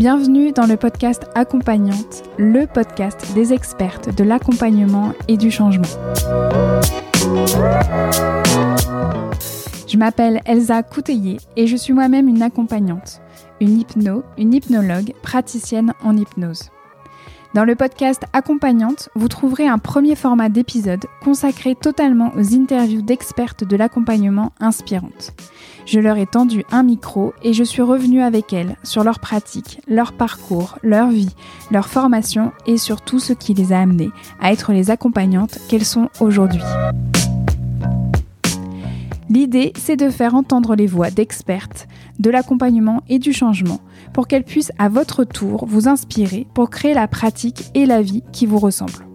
Bienvenue dans le podcast Accompagnante, le podcast des expertes de l'accompagnement et du changement. Je m'appelle Elsa Couteillé et je suis moi-même une accompagnante, une hypno, une hypnologue, praticienne en hypnose. Dans le podcast Accompagnante, vous trouverez un premier format d'épisode consacré totalement aux interviews d'expertes de l'accompagnement inspirantes. Je leur ai tendu un micro et je suis revenue avec elles sur leur pratique, leur parcours, leur vie, leur formation et surtout ce qui les a amenées à être les accompagnantes qu'elles sont aujourd'hui. L'idée, c'est de faire entendre les voix d'expertes, de l'accompagnement et du changement pour qu'elles puissent à votre tour vous inspirer pour créer la pratique et la vie qui vous ressemblent.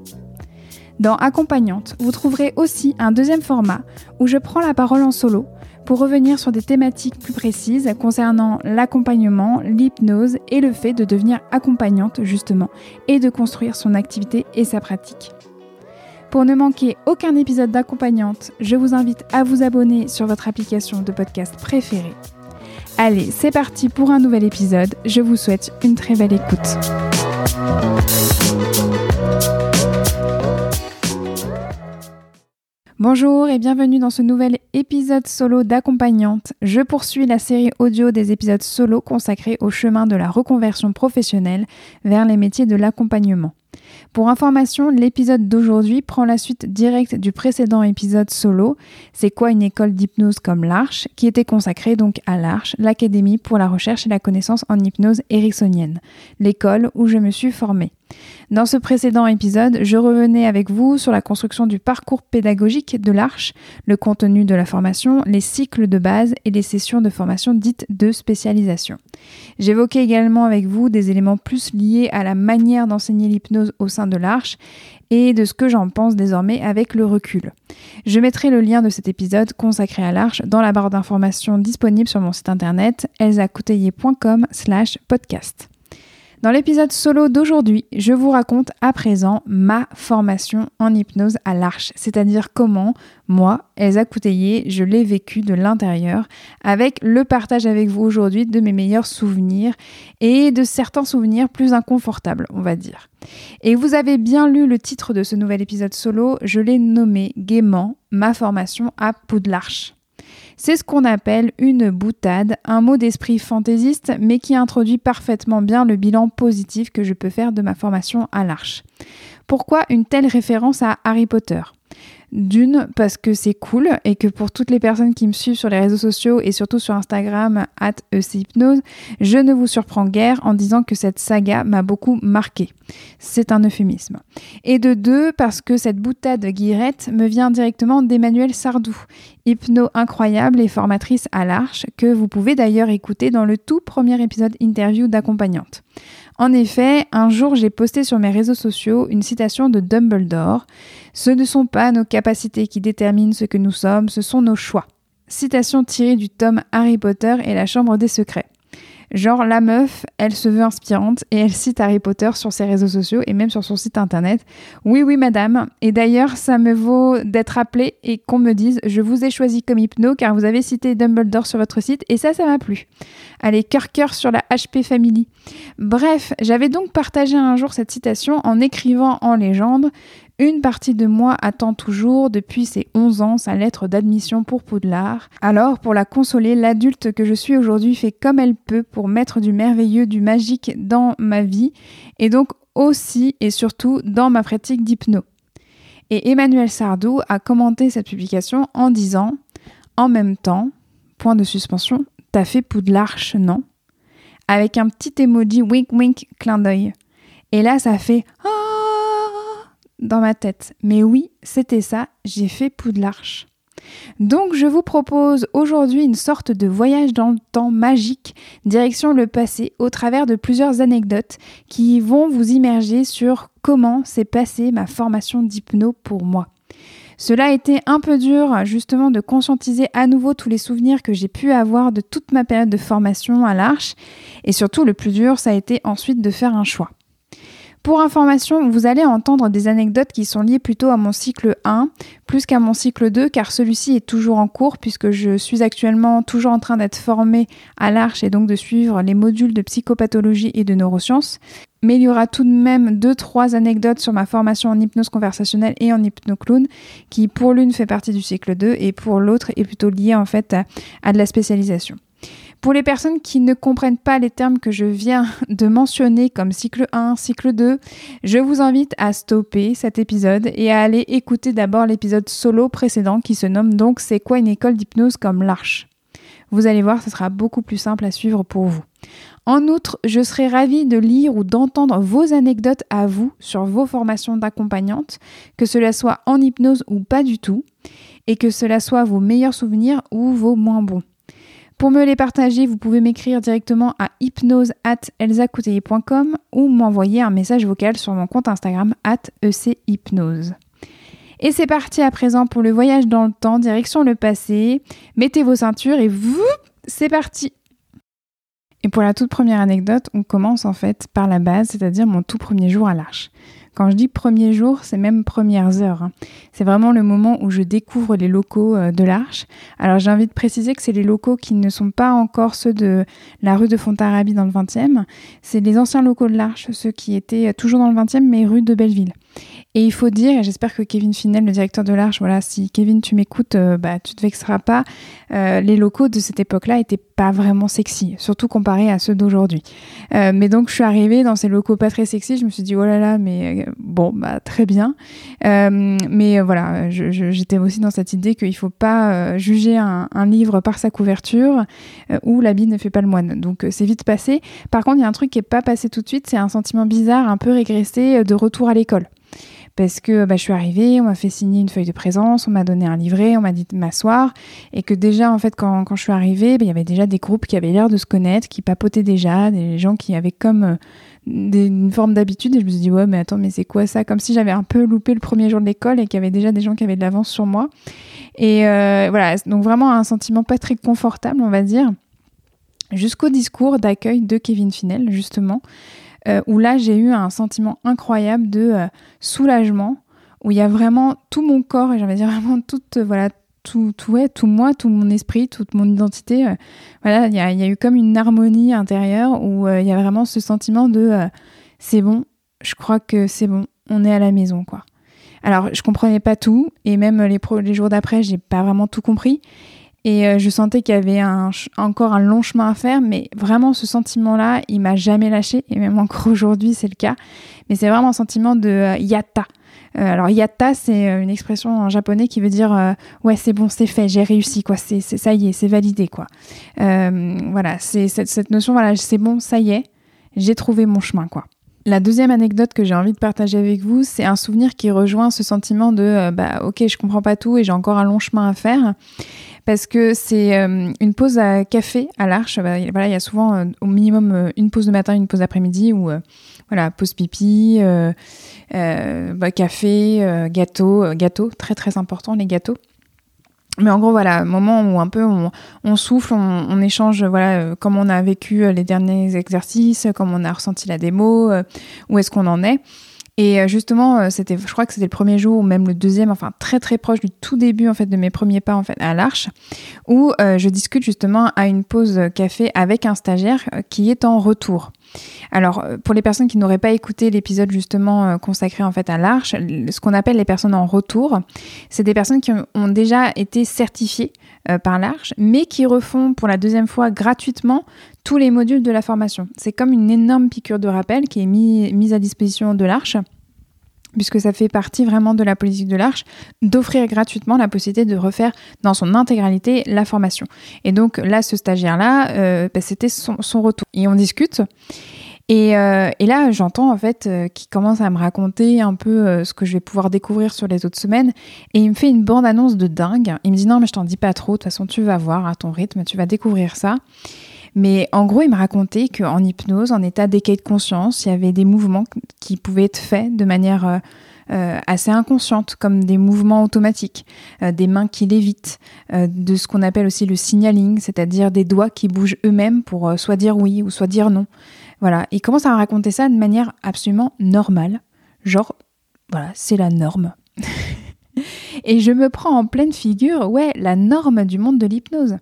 Dans Accompagnante, vous trouverez aussi un deuxième format où je prends la parole en solo pour revenir sur des thématiques plus précises concernant l'accompagnement, l'hypnose et le fait de devenir accompagnante justement et de construire son activité et sa pratique. Pour ne manquer aucun épisode d'accompagnante, je vous invite à vous abonner sur votre application de podcast préférée. Allez, c'est parti pour un nouvel épisode. Je vous souhaite une très belle écoute. Bonjour et bienvenue dans ce nouvel épisode solo d'accompagnante. Je poursuis la série audio des épisodes solo consacrés au chemin de la reconversion professionnelle vers les métiers de l'accompagnement. Pour information, l'épisode d'aujourd'hui prend la suite directe du précédent épisode solo, C'est quoi une école d'hypnose comme l'Arche, qui était consacré donc à l'Arche, l'Académie pour la recherche et la connaissance en hypnose ericksonienne, l'école où je me suis formée. Dans ce précédent épisode, je revenais avec vous sur la construction du parcours pédagogique de l'Arche, le contenu de la formation, les cycles de base et les sessions de formation dites de spécialisation. J'évoquais également avec vous des éléments plus liés à la manière d'enseigner l'hypnose au sein de l'Arche et de ce que j'en pense désormais avec le recul. Je mettrai le lien de cet épisode consacré à l'Arche dans la barre d'informations disponible sur mon site internet elsacouteiller.com slash podcast. Dans l'épisode solo d'aujourd'hui, je vous raconte à présent ma formation en hypnose à l'Arche, c'est-à-dire comment, moi, Elsa Couteillé, je l'ai vécu de l'intérieur, avec le partage avec vous aujourd'hui de mes meilleurs souvenirs et de certains souvenirs plus inconfortables, on va dire. Et vous avez bien lu le titre de ce nouvel épisode solo, je l'ai nommé gaiement ma formation à Poudlarche. C'est ce qu'on appelle une boutade, un mot d'esprit fantaisiste, mais qui introduit parfaitement bien le bilan positif que je peux faire de ma formation à l'Arche. Pourquoi une telle référence à Harry Potter? D'une, parce que c'est cool et que pour toutes les personnes qui me suivent sur les réseaux sociaux et surtout sur Instagram, at Hypnose, je ne vous surprends guère en disant que cette saga m'a beaucoup marqué. C'est un euphémisme. Et de deux, parce que cette boutade guirette me vient directement d'Emmanuel Sardou, hypno incroyable et formatrice à l'Arche, que vous pouvez d'ailleurs écouter dans le tout premier épisode interview d'accompagnante. En effet, un jour j'ai posté sur mes réseaux sociaux une citation de Dumbledore. Ce ne sont pas nos capacités qui déterminent ce que nous sommes, ce sont nos choix. Citation tirée du tome Harry Potter et la Chambre des Secrets. Genre, la meuf, elle se veut inspirante et elle cite Harry Potter sur ses réseaux sociaux et même sur son site internet. Oui, oui, madame. Et d'ailleurs, ça me vaut d'être appelée et qu'on me dise Je vous ai choisi comme hypno car vous avez cité Dumbledore sur votre site et ça, ça m'a plu. Allez, cœur cœur sur la HP Family. Bref, j'avais donc partagé un jour cette citation en écrivant en légende une partie de moi attend toujours depuis ses 11 ans sa lettre d'admission pour Poudlard. Alors, pour la consoler, l'adulte que je suis aujourd'hui fait comme elle peut pour mettre du merveilleux, du magique dans ma vie et donc aussi et surtout dans ma pratique d'hypno. Et Emmanuel Sardou a commenté cette publication en disant En même temps, point de suspension, t'as fait Poudlarche, non? Avec un petit emoji wink wink clin d'œil. Et là, ça fait Ah dans ma tête. Mais oui, c'était ça, j'ai fait Poudlarche. Donc je vous propose aujourd'hui une sorte de voyage dans le temps magique, direction le passé, au travers de plusieurs anecdotes qui vont vous immerger sur comment s'est passée ma formation d'hypno pour moi. Cela a été un peu dur justement de conscientiser à nouveau tous les souvenirs que j'ai pu avoir de toute ma période de formation à l'Arche et surtout le plus dur ça a été ensuite de faire un choix. Pour information, vous allez entendre des anecdotes qui sont liées plutôt à mon cycle 1 plus qu'à mon cycle 2 car celui-ci est toujours en cours puisque je suis actuellement toujours en train d'être formée à l'Arche et donc de suivre les modules de psychopathologie et de neurosciences. Mais il y aura tout de même deux trois anecdotes sur ma formation en hypnose conversationnelle et en hypnoclown qui pour l'une fait partie du cycle 2 et pour l'autre est plutôt liée en fait à de la spécialisation. Pour les personnes qui ne comprennent pas les termes que je viens de mentionner comme cycle 1, cycle 2, je vous invite à stopper cet épisode et à aller écouter d'abord l'épisode solo précédent qui se nomme donc C'est quoi une école d'hypnose comme l'Arche? Vous allez voir, ce sera beaucoup plus simple à suivre pour vous. En outre, je serai ravie de lire ou d'entendre vos anecdotes à vous sur vos formations d'accompagnante, que cela soit en hypnose ou pas du tout, et que cela soit vos meilleurs souvenirs ou vos moins bons. Pour me les partager, vous pouvez m'écrire directement à hypnose@elsacouteiller.com ou m'envoyer un message vocal sur mon compte Instagram @echypnose. Et c'est parti à présent pour le voyage dans le temps, direction le passé. Mettez vos ceintures et vous, c'est parti. Et pour la toute première anecdote, on commence en fait par la base, c'est-à-dire mon tout premier jour à l'Arche. Quand je dis premier jour, c'est même premières heures. Hein. C'est vraiment le moment où je découvre les locaux euh, de l'Arche. Alors j'ai envie de préciser que c'est les locaux qui ne sont pas encore ceux de la rue de Fontarabie dans le 20e. C'est les anciens locaux de l'Arche, ceux qui étaient toujours dans le 20e mais rue de Belleville. Et il faut dire, et j'espère que Kevin Finel, le directeur de l'Arche, voilà, si Kevin tu m'écoutes, euh, bah tu te vexeras pas. Euh, les locaux de cette époque-là étaient pas vraiment sexy, surtout comparés à ceux d'aujourd'hui. Euh, mais donc je suis arrivée dans ces locaux pas très sexy, je me suis dit oh là là, mais bon bah très bien. mais voilà, j'étais aussi dans cette idée qu'il faut pas juger un, livre par sa couverture ou l'habit ne fait pas le moine. Donc c'est vite passé. Par contre, il y a un truc qui est pas passé tout de suite, c'est un sentiment bizarre, un peu régressé de retour à l'école parce que bah, je suis arrivée, on m'a fait signer une feuille de présence, on m'a donné un livret, on m'a dit de m'asseoir, et que déjà, en fait, quand, je suis arrivée, bah, il y avait déjà des groupes qui avaient l'air de se connaître, qui papotaient déjà, des gens qui avaient comme euh, une forme d'habitude, et je me suis dit, ouais, mais attends, mais c'est quoi ça? Comme si j'avais un peu loupé le premier jour de l'école et qu'il y avait déjà des gens qui avaient de l'avance sur moi. Et euh, voilà, donc vraiment un sentiment pas très confortable, on va dire. Jusqu'au discours d'accueil de Kevin Finel, justement, euh, où là j'ai eu un sentiment incroyable de euh, soulagement, où il y a vraiment tout mon corps, et j'avais dire vraiment toute, euh, voilà, tout, tout, ouais, tout moi, tout mon esprit, toute mon identité. voilà, il y, a eu comme une harmonie intérieure où il y a vraiment ce sentiment de c'est bon, je crois que c'est bon, on est à la maison, quoi. Alors, je comprenais pas tout, et même les, les jours d'après, j'ai pas vraiment tout compris. Et euh, je sentais qu'il y avait encore un long chemin à faire, mais vraiment ce sentiment-là, il m'a jamais lâché, et même encore aujourd'hui, c'est le cas. Mais c'est vraiment un sentiment de euh, yatta. Euh, alors yatta, c'est une expression en japonais qui veut dire ouais c'est bon, c'est fait, j'ai réussi quoi, c'est ça y est, c'est validé quoi. voilà, c'est cette, cette notion voilà, c'est bon, ça y est, j'ai trouvé mon chemin quoi. La deuxième anecdote que j'ai envie de partager avec vous, c'est un souvenir qui rejoint ce sentiment de bah ok, je comprends pas tout et j'ai encore un long chemin à faire parce que c'est euh, une pause à café à l'Arche. Bah, voilà, il y a souvent euh, au minimum euh, une pause de matin, une pause d'après-midi ou voilà, pause pipi, bah, café, gâteau, gâteau, très très important les gâteaux. mais en gros, voilà, moment où un peu on, souffle, on, échange, voilà, euh, comment on a vécu euh, les derniers exercices, comment on a ressenti la démo, euh, où est-ce qu'on en est. Et justement, c'était, je crois que c'était le premier jour ou même le deuxième, enfin très très proche du tout début en fait de mes premiers pas en fait à l'Arche, où je discute justement à une pause café avec un stagiaire qui est en retour. Alors, euh, pour les personnes qui n'auraient pas écouté l'épisode justement euh, consacré en fait à l'Arche, ce qu'on appelle les personnes en retour, c'est des personnes qui ont déjà été certifiées euh, par l'Arche, mais qui refont pour la deuxième fois gratuitement tous les modules de la formation. C'est comme une énorme piqûre de rappel qui est mise à disposition de l'Arche puisque ça fait partie vraiment de la politique de l'Arche, d'offrir gratuitement la possibilité de refaire dans son intégralité la formation. Et donc là, ce stagiaire-là, bah, c'était son, retour. Et on discute. Euh, et, là, j'entends en fait euh, qu'il commence à me raconter un peu euh, ce que je vais pouvoir découvrir sur les autres semaines. Et il me fait une bande-annonce de dingue. Il me dit non, mais je t'en dis pas trop. De toute façon, tu vas voir à ton rythme, tu vas découvrir ça. Mais en gros, il me racontait qu'en hypnose, en état d'éveil de conscience, il y avait des mouvements qui pouvaient être faits de manière assez inconsciente, comme des mouvements automatiques, des mains qui lévitent, de ce qu'on appelle aussi le signaling, c'est-à-dire des doigts qui bougent eux-mêmes pour soit dire oui ou soit dire non. Voilà, il commence à raconter ça de manière absolument normale. Genre, voilà, c'est la norme. Et je me prends en pleine figure, ouais, la norme du monde de l'hypnose.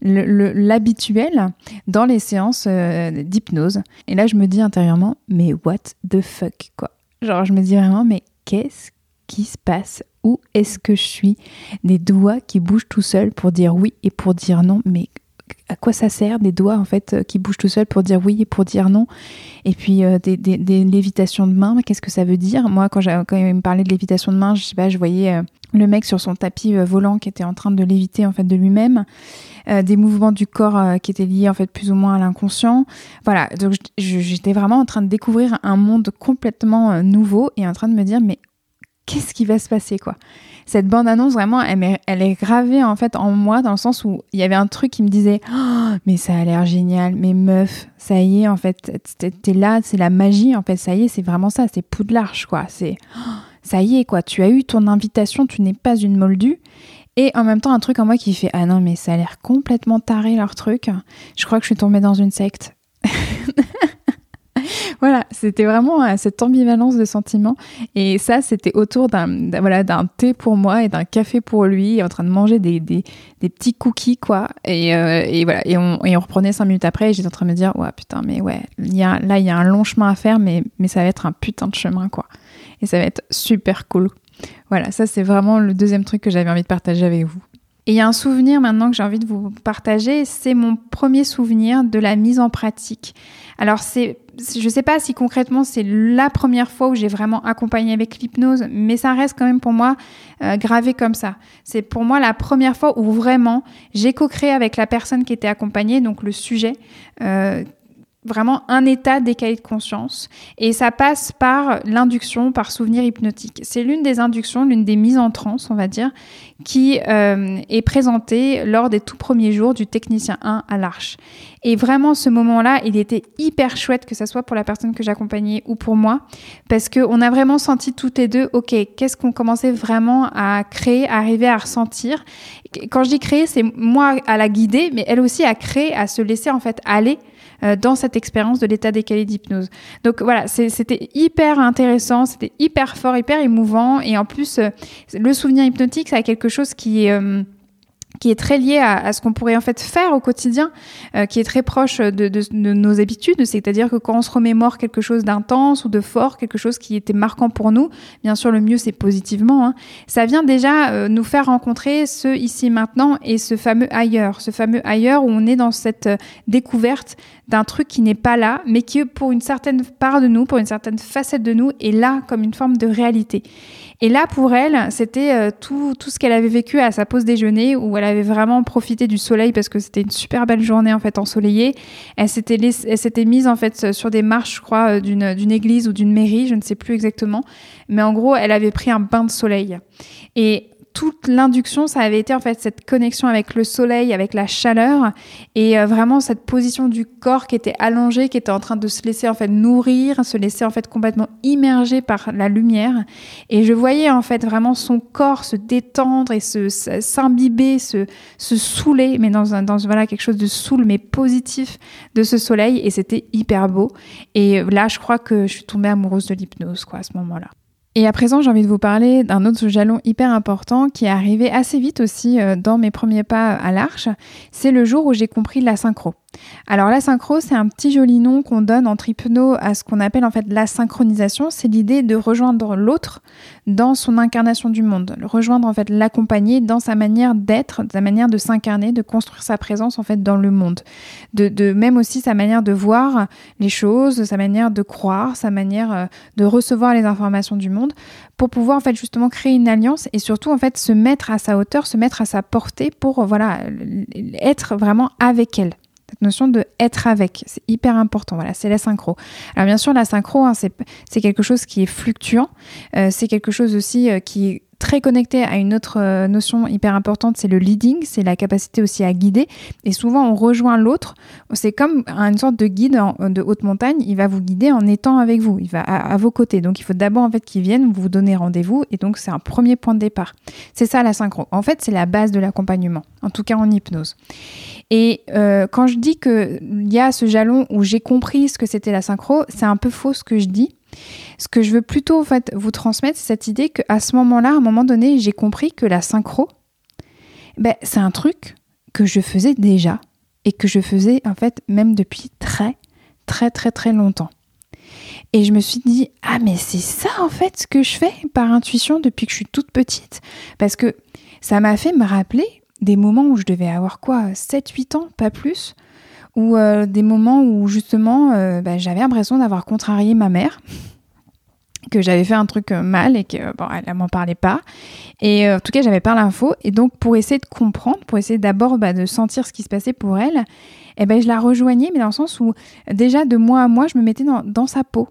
L'habituel dans les séances euh, d'hypnose. Et là, je me dis intérieurement, mais what the fuck, quoi. Genre, je me dis vraiment, mais qu'est-ce qui se passe? Où est-ce que je suis? Des doigts qui bougent tout seuls pour dire oui et pour dire non, mais à quoi ça sert des doigts en fait euh, qui bougent tout seuls pour dire oui et pour dire non. Et puis euh, des, lévitations de main qu'est-ce que ça veut dire? Moi quand, quand il me parlait de lévitation de main je je voyais euh, le mec sur son tapis volant qui était en train de léviter en fait de lui-même des mouvements du corps qui étaient liés en fait plus ou moins à l'inconscient. Voilà. Donc j'étais vraiment en train de découvrir un monde complètement nouveau et en train de me dire mais qu'est-ce qui va se passer quoi? Cette bande-annonce, vraiment, elle, est gravée en fait en moi dans le sens où il y avait un truc qui me disait oh, mais ça a l'air génial, mais meuf, ça y est, en fait, t'es là, c'est la magie, en fait, ça y est, c'est vraiment ça, c'est Poudlarge, quoi. C'est oh, ça y est, quoi, tu as eu ton invitation, tu n'es pas une moldue. Et en même temps, un truc en moi qui fait Ah non, mais ça a l'air complètement taré leur truc. Je crois que je suis tombée dans une secte. voilà, c'était vraiment euh, cette ambivalence de sentiments. Et ça, c'était autour d'un voilà, thé pour moi et d'un café pour lui, en train de manger des, des, des petits cookies, quoi. Et, euh, et voilà, et on, et on, reprenait cinq minutes après, et j'étais en train de me dire, ouais, putain, mais ouais, y a, là, il y a un long chemin à faire, mais, mais ça va être un putain de chemin, quoi. Et ça va être super cool. Voilà, ça, c'est vraiment le deuxième truc que j'avais envie de partager avec vous. Et il y a un souvenir maintenant que j'ai envie de vous partager, c'est mon premier souvenir de la mise en pratique. Alors c'est je ne sais pas si concrètement c'est la première fois où j'ai vraiment accompagné avec l'hypnose, mais ça reste quand même pour moi euh, gravé comme ça. C'est pour moi la première fois où vraiment j'ai co-créé avec la personne qui était accompagnée, donc le sujet, euh, vraiment un état décalé de conscience. Et ça passe par l'induction, par souvenir hypnotique. C'est l'une des inductions, l'une des mises en transe, on va dire, qui euh, est présentée lors des tout premiers jours du technicien 1 à l'Arche. Et vraiment, ce moment-là, il était hyper chouette, que ce soit pour la personne que j'accompagnais ou pour moi, parce qu'on a vraiment senti toutes les deux, OK, qu'est-ce qu'on commençait vraiment à créer, à arriver à ressentir. Quand je dis créer, c'est moi à la guider, mais elle aussi à créer, à se laisser en fait aller euh, dans cette expérience de l'état décalé d'hypnose. Donc voilà, c'était hyper intéressant, c'était hyper fort, hyper émouvant. Et en plus, euh, le souvenir hypnotique, ça a quelque chose qui est... Euh, qui est très lié à, ce qu'on pourrait en fait faire au quotidien, euh, qui est très proche de, de, nos habitudes. C'est-à-dire que quand on se remémore quelque chose d'intense ou de fort, quelque chose qui était marquant pour nous, bien sûr le mieux c'est positivement, hein, ça vient déjà euh, nous faire rencontrer ce ici maintenant et ce fameux ailleurs, ce fameux ailleurs où on est dans cette euh, découverte d'un truc qui n'est pas là, mais qui pour une certaine part de nous, pour une certaine facette de nous, est là comme une forme de réalité. Et là, pour elle, c'était euh, tout, tout ce qu'elle avait vécu à sa pause déjeuner, où elle avait vraiment profité du soleil parce que c'était une super belle journée en fait ensoleillée. Elle s'était, elle s'était mise en fait sur des marches, je crois, euh, d'une, d'une église ou d'une mairie, je ne sais plus exactement. Mais en gros, elle avait pris un bain de soleil. Et toute l'induction, ça avait été en fait cette connexion avec le soleil, avec la chaleur, et euh, vraiment cette position du corps qui était allongé, qui était en train de se laisser en fait nourrir, se laisser en fait complètement immerger par la lumière. Et je voyais en fait vraiment son corps se détendre et se s'imbiber, se, saouler, mais dans, un, dans voilà quelque chose de saoul mais positif de ce soleil. Et c'était hyper beau. Et là, je crois que je suis tombée amoureuse de l'hypnose quoi à ce moment-là. Et à présent, j'ai envie de vous parler d'un autre jalon hyper important qui est arrivé assez vite aussi euh, dans mes premiers pas à l'Arche. C'est le jour où j'ai compris la synchro. Alors la synchro, c'est un petit joli nom qu'on donne en hypno à ce qu'on appelle en fait la synchronisation. C'est l'idée de rejoindre l'autre dans son incarnation du monde, rejoindre en fait l'accompagner dans sa manière d'être, sa manière de s'incarner, de construire sa présence en fait dans le monde, de, de, même aussi sa manière de voir les choses, sa manière de croire, sa manière euh, de recevoir les informations du monde, pour pouvoir en fait justement créer une alliance et surtout en fait se mettre à sa hauteur, se mettre à sa portée pour voilà être vraiment avec elle cette notion de être avec, c'est hyper important. Voilà, c'est la synchro. Alors bien sûr, la synchro, hein, c'est quelque chose qui est fluctuant. Euh, c'est quelque chose aussi euh, qui très connecté à une autre euh, notion hyper importante, c'est le leading, c'est la capacité aussi à guider. Et souvent, on rejoint l'autre. C'est comme une sorte de guide de haute montagne. Il va vous guider en étant avec vous. Il va à, vos côtés. Donc, il faut d'abord en fait qu'il vienne vous donner rendez-vous. Et donc, c'est un premier point de départ. C'est ça la synchro. En fait, c'est la base de l'accompagnement. En tout cas, en hypnose. Et euh, quand je dis qu'il y a ce jalon où j'ai compris ce que c'était la synchro, c'est un peu faux ce que je dis. Ce que je veux plutôt en fait vous transmettre, c'est cette idée qu'à ce moment-là, à un moment donné, j'ai compris que la synchro, ben, c'est un truc que je faisais déjà et que je faisais en fait même depuis très très très très longtemps. Et je me suis dit, ah mais c'est ça en fait ce que je fais par intuition depuis que je suis toute petite. Parce que ça m'a fait me rappeler des moments où je devais avoir quoi 7-8 ans, pas plus, ou euh, des moments où justement euh, bah, j'avais l'impression d'avoir contrarié ma mère que j'avais fait un truc euh, mal et que bon, elle, m'en parlait pas. Et en tout cas, j'avais pas l'info. Et donc, pour essayer de comprendre, pour essayer d'abord bah, de sentir ce qui se passait pour elle, eh ben, je la rejoignais, mais dans le sens où déjà de mois à mois, je me mettais dans sa peau.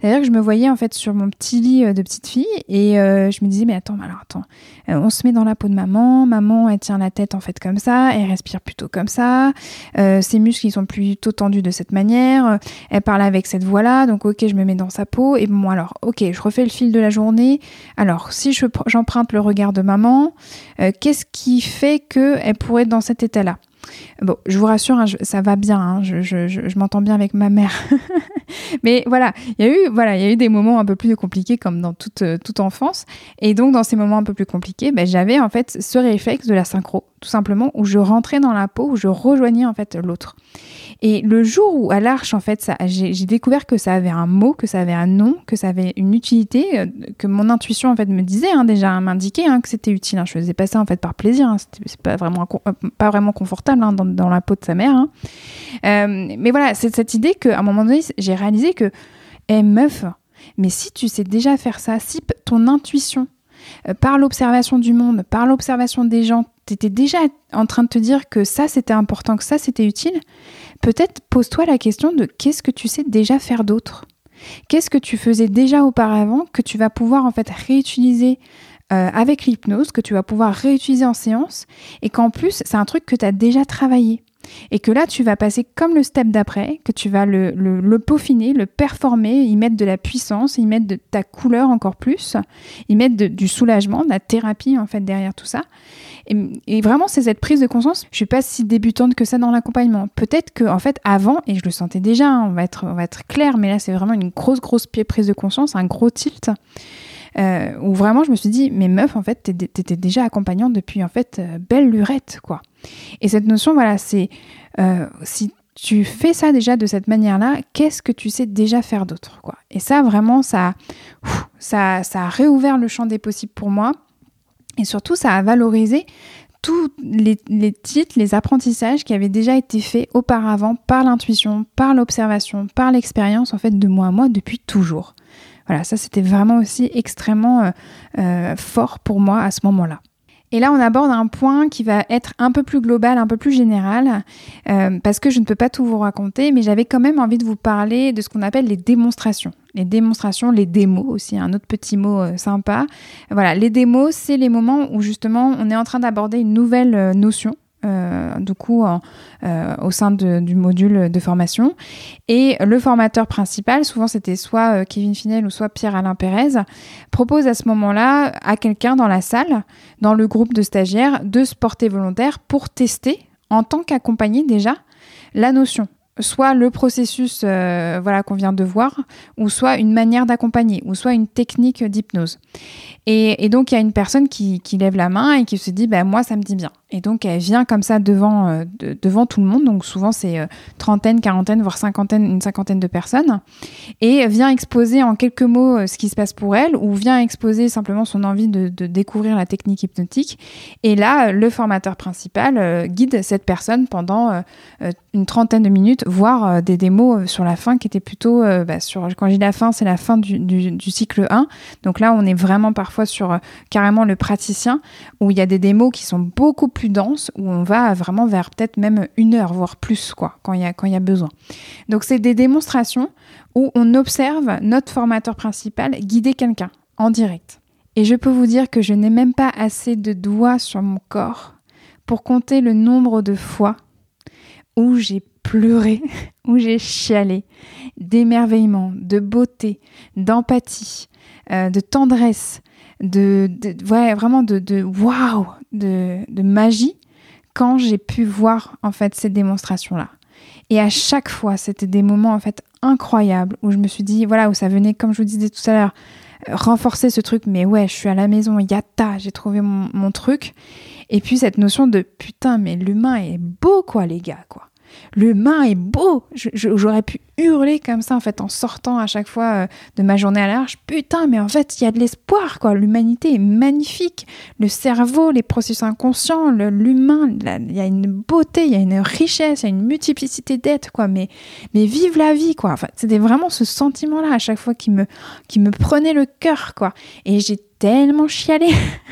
C'est-à-dire que je me voyais en fait sur mon petit lit euh, de petite fille et euh, je me disais mais attends, alors attends, euh, on se met dans la peau de maman, maman elle tient la tête en fait comme ça, elle respire plutôt comme ça, ses muscles ils sont plutôt tendus de cette manière, elle parle avec cette voix-là, donc ok je me mets dans sa peau et bon alors ok je refais le fil de la journée. Alors si j'emprunte le regard de maman, qu'est-ce qui fait qu'elle pourrait être dans cet état-là? Bon, je vous rassure, hein, ça va bien, hein, je, m'entends bien avec ma mère. Mais voilà, il y a eu voilà, il y a eu des moments un peu plus compliqués comme dans toute, euh, toute enfance. Et donc dans ces moments un peu plus compliqués, ben, j'avais en fait ce réflexe de la synchro, tout simplement, où je rentrais dans la peau, où je rejoignais en fait l'autre. Et le jour où à l'Arche, en fait, j'ai découvert que ça avait un mot, que ça avait un nom, que ça avait une utilité, euh, que mon intuition en fait me disait hein, déjà, m'indiquait hein, que c'était utile. Hein. Je faisais pas ça en fait par plaisir, c'est pas vraiment euh, pas vraiment confortable dans, la peau de sa mère. Euh, mais voilà, c'est cette idée qu'à un moment donné, j'ai réalisé que, eh meuf, mais si tu sais déjà faire ça, si ton intuition par l'observation du monde, par l'observation des gens, tu étais déjà en train de te dire que ça c'était important, que ça c'était utile, peut-être pose-toi la question de qu'est-ce que tu sais déjà faire d'autre? Qu'est-ce que tu faisais déjà auparavant que tu vas pouvoir en fait réutiliser euh, avec l'hypnose, que tu vas pouvoir réutiliser en séance et qu'en plus c'est un truc que tu as déjà travaillé? Et que là tu vas passer comme le step d'après, que tu vas le, le, peaufiner, le performer, y mettre de la puissance, y mettre de ta couleur encore plus, y mettre du soulagement, de la thérapie en fait derrière tout ça. Et, vraiment, c'est cette prise de conscience. Je suis pas si débutante que ça dans l'accompagnement. Peut-être que, en fait, avant, et je le sentais déjà, hein, on, va être, on va être clair, mais là, c'est vraiment une grosse, grosse prise de conscience, un gros tilt. Euh, où vraiment je me suis dit, mais meuf, en fait, t'étais déjà accompagnante depuis en fait euh, belle lurette, quoi. Et cette notion, voilà, c'est euh, si tu fais ça déjà de cette manière-là, qu'est-ce que tu sais déjà faire d'autre, quoi. Et ça, vraiment, ça, ça, ça a réouvert le champ des possibles pour moi. Et surtout, ça a valorisé tous les, titres, les apprentissages qui avaient déjà été faits auparavant par l'intuition, par l'observation, par l'expérience, en fait, de moi à moi depuis toujours. Voilà, ça c'était vraiment aussi extrêmement euh, euh, fort pour moi à ce moment-là. Et là, on aborde un point qui va être un peu plus global, un peu plus général, euh, parce que je ne peux pas tout vous raconter, mais j'avais quand même envie de vous parler de ce qu'on appelle les démonstrations. Les démonstrations, les démos aussi, un autre petit mot euh, sympa. Voilà, les démos, c'est les moments où justement on est en train d'aborder une nouvelle euh, notion euh, du coup euh, au sein du module de formation. Et le formateur principal, souvent c'était soit euh, Kevin Finel ou soit Pierre-Alain Pérez, propose à ce moment-là à quelqu'un dans la salle, dans le groupe de stagiaires, de se porter volontaire pour tester, en tant qu'accompagné déjà, la notion soit le processus voilà qu'on vient de voir, ou soit une manière d'accompagner, ou soit une technique d'hypnose. Et, donc il y a une personne qui, lève la main et qui se dit bah, moi ça me dit bien. Et donc, elle vient comme ça devant, euh, devant tout le monde. Donc, souvent, c'est euh, trentaine, quarantaine, voire cinquantaine, une cinquantaine de personnes. Et vient exposer en quelques mots euh, ce qui se passe pour elle ou vient exposer simplement son envie de découvrir la technique hypnotique. Et là, le formateur principal guide cette personne pendant une trentaine de minutes, voire des démos sur la fin qui étaient plutôt, bah, sur, quand je dis la fin, c'est la fin du, cycle 1. Donc là, on est vraiment parfois sur carrément le praticien où il y a des démos qui sont beaucoup plus plus dense où on va vraiment vers peut-être même une heure, voire plus, quoi, quand il y a, quand il y a besoin. Donc, c'est des démonstrations où on observe notre formateur principal guider quelqu'un en direct. Et je peux vous dire que je n'ai même pas assez de doigts sur mon corps pour compter le nombre de fois où j'ai pleuré, où j'ai chialé, d'émerveillement, de beauté, d'empathie, euh, de tendresse, de, vraiment de, de waouh, de, magie quand j'ai pu voir en fait ces démonstrations là. Et à chaque fois, c'était des moments en fait incroyables où je me suis dit voilà où ça venait comme je vous disais tout à l'heure renforcer ce truc. Mais ouais je suis à la maison yata j'ai trouvé mon, mon truc. Et puis cette notion de putain mais l'humain est beau quoi les gars quoi l'humain est beau. J'aurais pu hurler comme ça en fait en sortant à chaque fois euh, de ma journée à l'arche. Putain, mais en fait il y a de l'espoir quoi. L'humanité est magnifique. Le cerveau, les processus inconscients, l'humain, il y a une beauté, il y a une richesse, il y a une multiplicité d'êtres quoi. Mais mais vive la vie quoi. C'était vraiment ce sentiment là à chaque fois qui me qui me prenait le cœur quoi. Et j'ai tellement chialé,